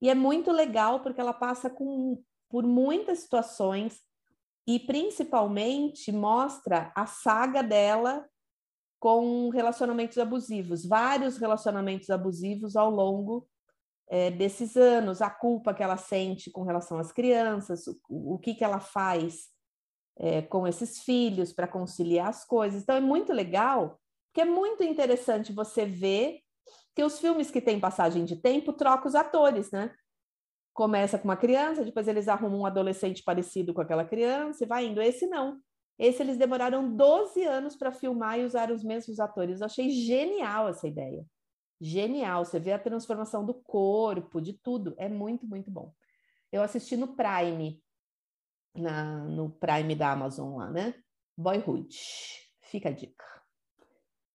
E é muito legal porque ela passa com, por muitas situações e principalmente mostra a saga dela com relacionamentos abusivos, vários relacionamentos abusivos ao longo é, desses anos, a culpa que ela sente com relação às crianças, o, o que, que ela faz é, com esses filhos para conciliar as coisas. Então é muito legal, porque é muito interessante você ver que os filmes que têm passagem de tempo trocam os atores, né? Começa com uma criança, depois eles arrumam um adolescente parecido com aquela criança e vai indo. Esse não. Esse eles demoraram 12 anos para filmar e usar os mesmos atores. Eu achei genial essa ideia. Genial. Você vê a transformação do corpo, de tudo. É muito, muito bom. Eu assisti no Prime, na, no Prime da Amazon lá, né? Boyhood. Fica a dica.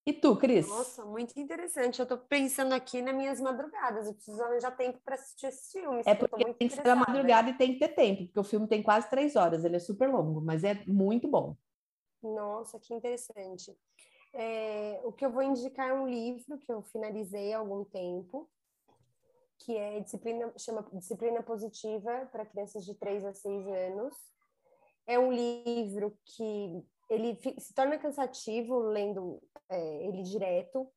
E tu, Cris? Nossa, muito interessante. Eu tô pensando aqui nas minhas madrugadas. Eu preciso arranjar tempo para assistir esse filme. É porque tem que ser a madrugada e tem que ter tempo, porque o filme tem quase três horas. Ele é super longo, mas é muito bom. Nossa, que interessante. É, o que eu vou indicar é um livro que eu finalizei há algum tempo, que é disciplina, chama Disciplina Positiva para crianças de 3 a 6 anos. É um livro que ele se torna cansativo lendo é, ele direto.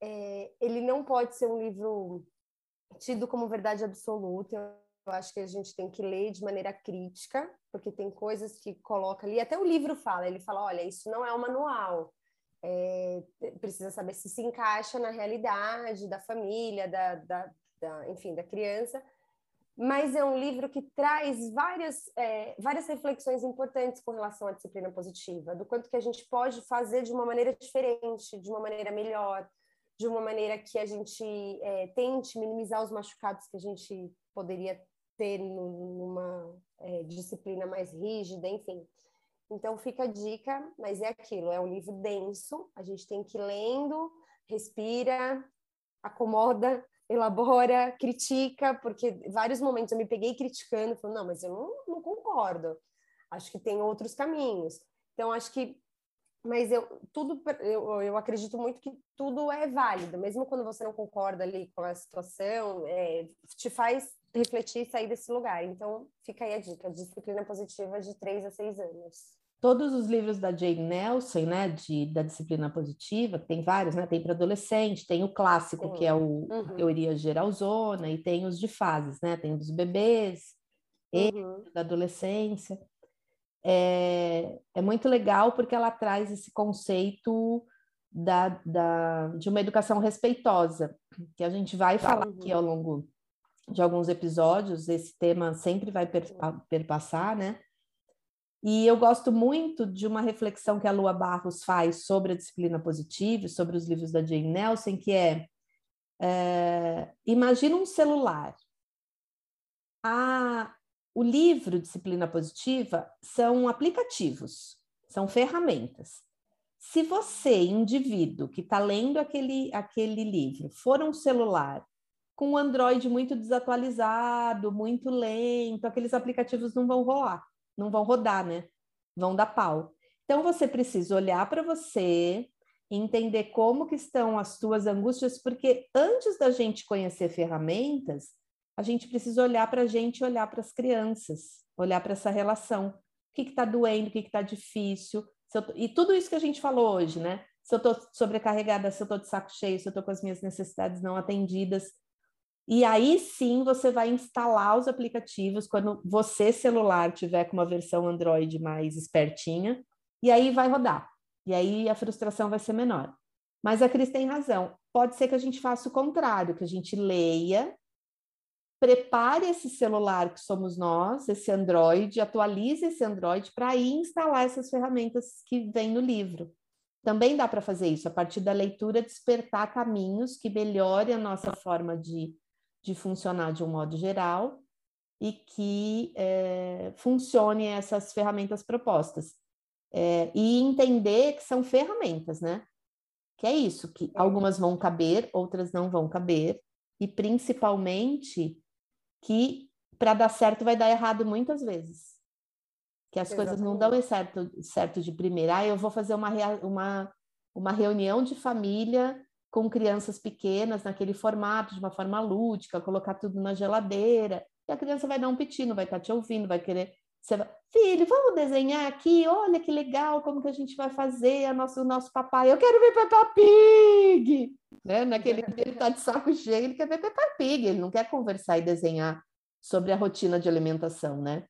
É, ele não pode ser um livro tido como verdade absoluta. Eu acho que a gente tem que ler de maneira crítica, porque tem coisas que coloca ali. Até o livro fala, ele fala, olha, isso não é um manual. É, precisa saber se se encaixa na realidade da família, da, da, da enfim, da criança mas é um livro que traz várias, é, várias reflexões importantes com relação à disciplina positiva, do quanto que a gente pode fazer de uma maneira diferente, de uma maneira melhor, de uma maneira que a gente é, tente minimizar os machucados que a gente poderia ter numa é, disciplina mais rígida, enfim. Então fica a dica, mas é aquilo, é um livro denso, a gente tem que ir lendo, respira, acomoda, elabora, critica, porque vários momentos eu me peguei criticando, falando, não, mas eu não, não concordo, acho que tem outros caminhos. Então, acho que, mas eu, tudo, eu, eu acredito muito que tudo é válido, mesmo quando você não concorda ali com a situação, é, te faz refletir e sair desse lugar. Então, fica aí a dica, disciplina positiva de 3 a 6 anos todos os livros da Jane Nelson, né, de, da disciplina positiva, tem vários, né, tem para adolescente, tem o clássico, Sim. que é o uhum. Teoria Geralzona, e tem os de fases, né, tem dos bebês, uhum. da adolescência. É, é muito legal porque ela traz esse conceito da, da, de uma educação respeitosa, que a gente vai falar uhum. aqui ao longo de alguns episódios, esse tema sempre vai per, perpassar, né? E eu gosto muito de uma reflexão que a Lua Barros faz sobre a disciplina positiva, sobre os livros da Jane Nelson, que é, é imagina um celular. A, o livro Disciplina Positiva são aplicativos, são ferramentas. Se você, indivíduo que está lendo aquele, aquele livro, for um celular com um Android muito desatualizado, muito lento, aqueles aplicativos não vão rolar não vão rodar, né? Vão dar pau. Então você precisa olhar para você, entender como que estão as tuas angústias, porque antes da gente conhecer ferramentas, a gente precisa olhar para a gente, olhar para as crianças, olhar para essa relação. O que está doendo, o que está difícil. Tô... E tudo isso que a gente falou hoje, né? Se eu estou sobrecarregada, se eu estou de saco cheio, se eu estou com as minhas necessidades não atendidas, e aí sim você vai instalar os aplicativos quando você, celular, tiver com uma versão Android mais espertinha, e aí vai rodar. E aí a frustração vai ser menor. Mas a Cris tem razão. Pode ser que a gente faça o contrário, que a gente leia, prepare esse celular que somos nós, esse Android, atualize esse Android para aí instalar essas ferramentas que vem no livro. Também dá para fazer isso, a partir da leitura, despertar caminhos que melhorem a nossa forma de de funcionar de um modo geral e que é, funcione essas ferramentas propostas. É, e entender que são ferramentas, né? Que é isso, que algumas vão caber, outras não vão caber, e principalmente que para dar certo vai dar errado muitas vezes. Que as Exatamente. coisas não dão certo, certo de primeira. Ah, eu vou fazer uma, uma, uma reunião de família com crianças pequenas naquele formato, de uma forma lúdica, colocar tudo na geladeira, e a criança vai dar um piti, vai estar tá te ouvindo, vai querer. Você vai, filho, vamos desenhar aqui, olha que legal, como que a gente vai fazer a nosso, o nosso papai. Eu quero ver Peppa Pig! Né? Naquele [LAUGHS] ele está de saco cheio, ele quer ver Peppa Pig, ele não quer conversar e desenhar sobre a rotina de alimentação, né?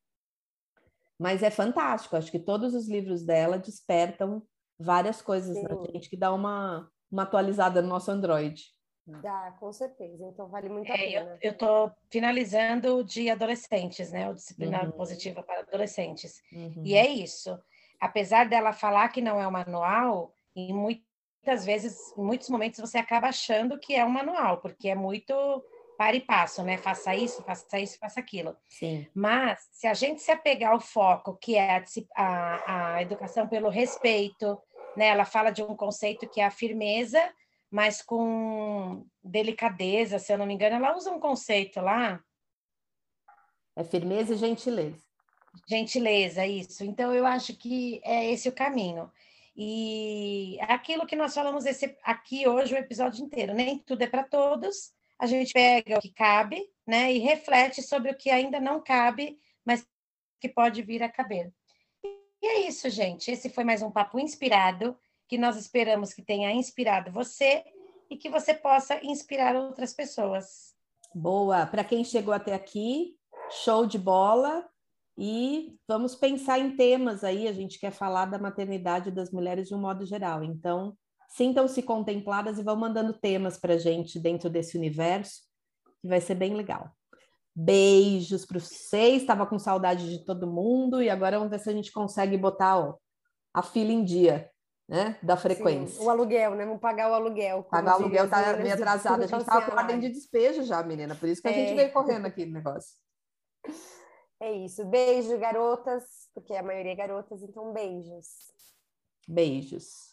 Mas é fantástico, acho que todos os livros dela despertam várias coisas Sim. na gente que dá uma, uma atualizada no nosso Android. Dá, com certeza. Então vale muito a é, pena. Eu estou finalizando de adolescentes, né? O disciplinar uhum. positiva para adolescentes. Uhum. E é isso. apesar dela falar que não é um manual, em muitas vezes, em muitos momentos você acaba achando que é um manual, porque é muito para e passo, né? Faça isso, faça isso, faça aquilo. Sim. Mas se a gente se apegar ao foco, que é a, a, a educação pelo respeito, né? Ela fala de um conceito que é a firmeza, mas com delicadeza, se eu não me engano, ela usa um conceito lá. É firmeza e gentileza. Gentileza, isso. Então, eu acho que é esse o caminho. E aquilo que nós falamos esse, aqui hoje, o episódio inteiro, nem tudo é para todos. A gente pega o que cabe, né, e reflete sobre o que ainda não cabe, mas que pode vir a caber. E é isso, gente. Esse foi mais um papo inspirado, que nós esperamos que tenha inspirado você e que você possa inspirar outras pessoas. Boa. Para quem chegou até aqui, show de bola. E vamos pensar em temas aí, a gente quer falar da maternidade das mulheres de um modo geral. Então, sintam-se contempladas e vão mandando temas para a gente dentro desse universo, que vai ser bem legal. Beijos para vocês, estava com saudade de todo mundo e agora vamos ver se a gente consegue botar ó, a fila em dia, né? Da frequência. Sim, o aluguel, né? Vamos pagar o aluguel. Pagar o aluguel tá meio atrasado, a gente estava com ordem de despejo já, menina, por isso que a é. gente veio correndo aqui no negócio. É isso. Beijo, garotas, porque a maioria é garotas, então beijos. Beijos.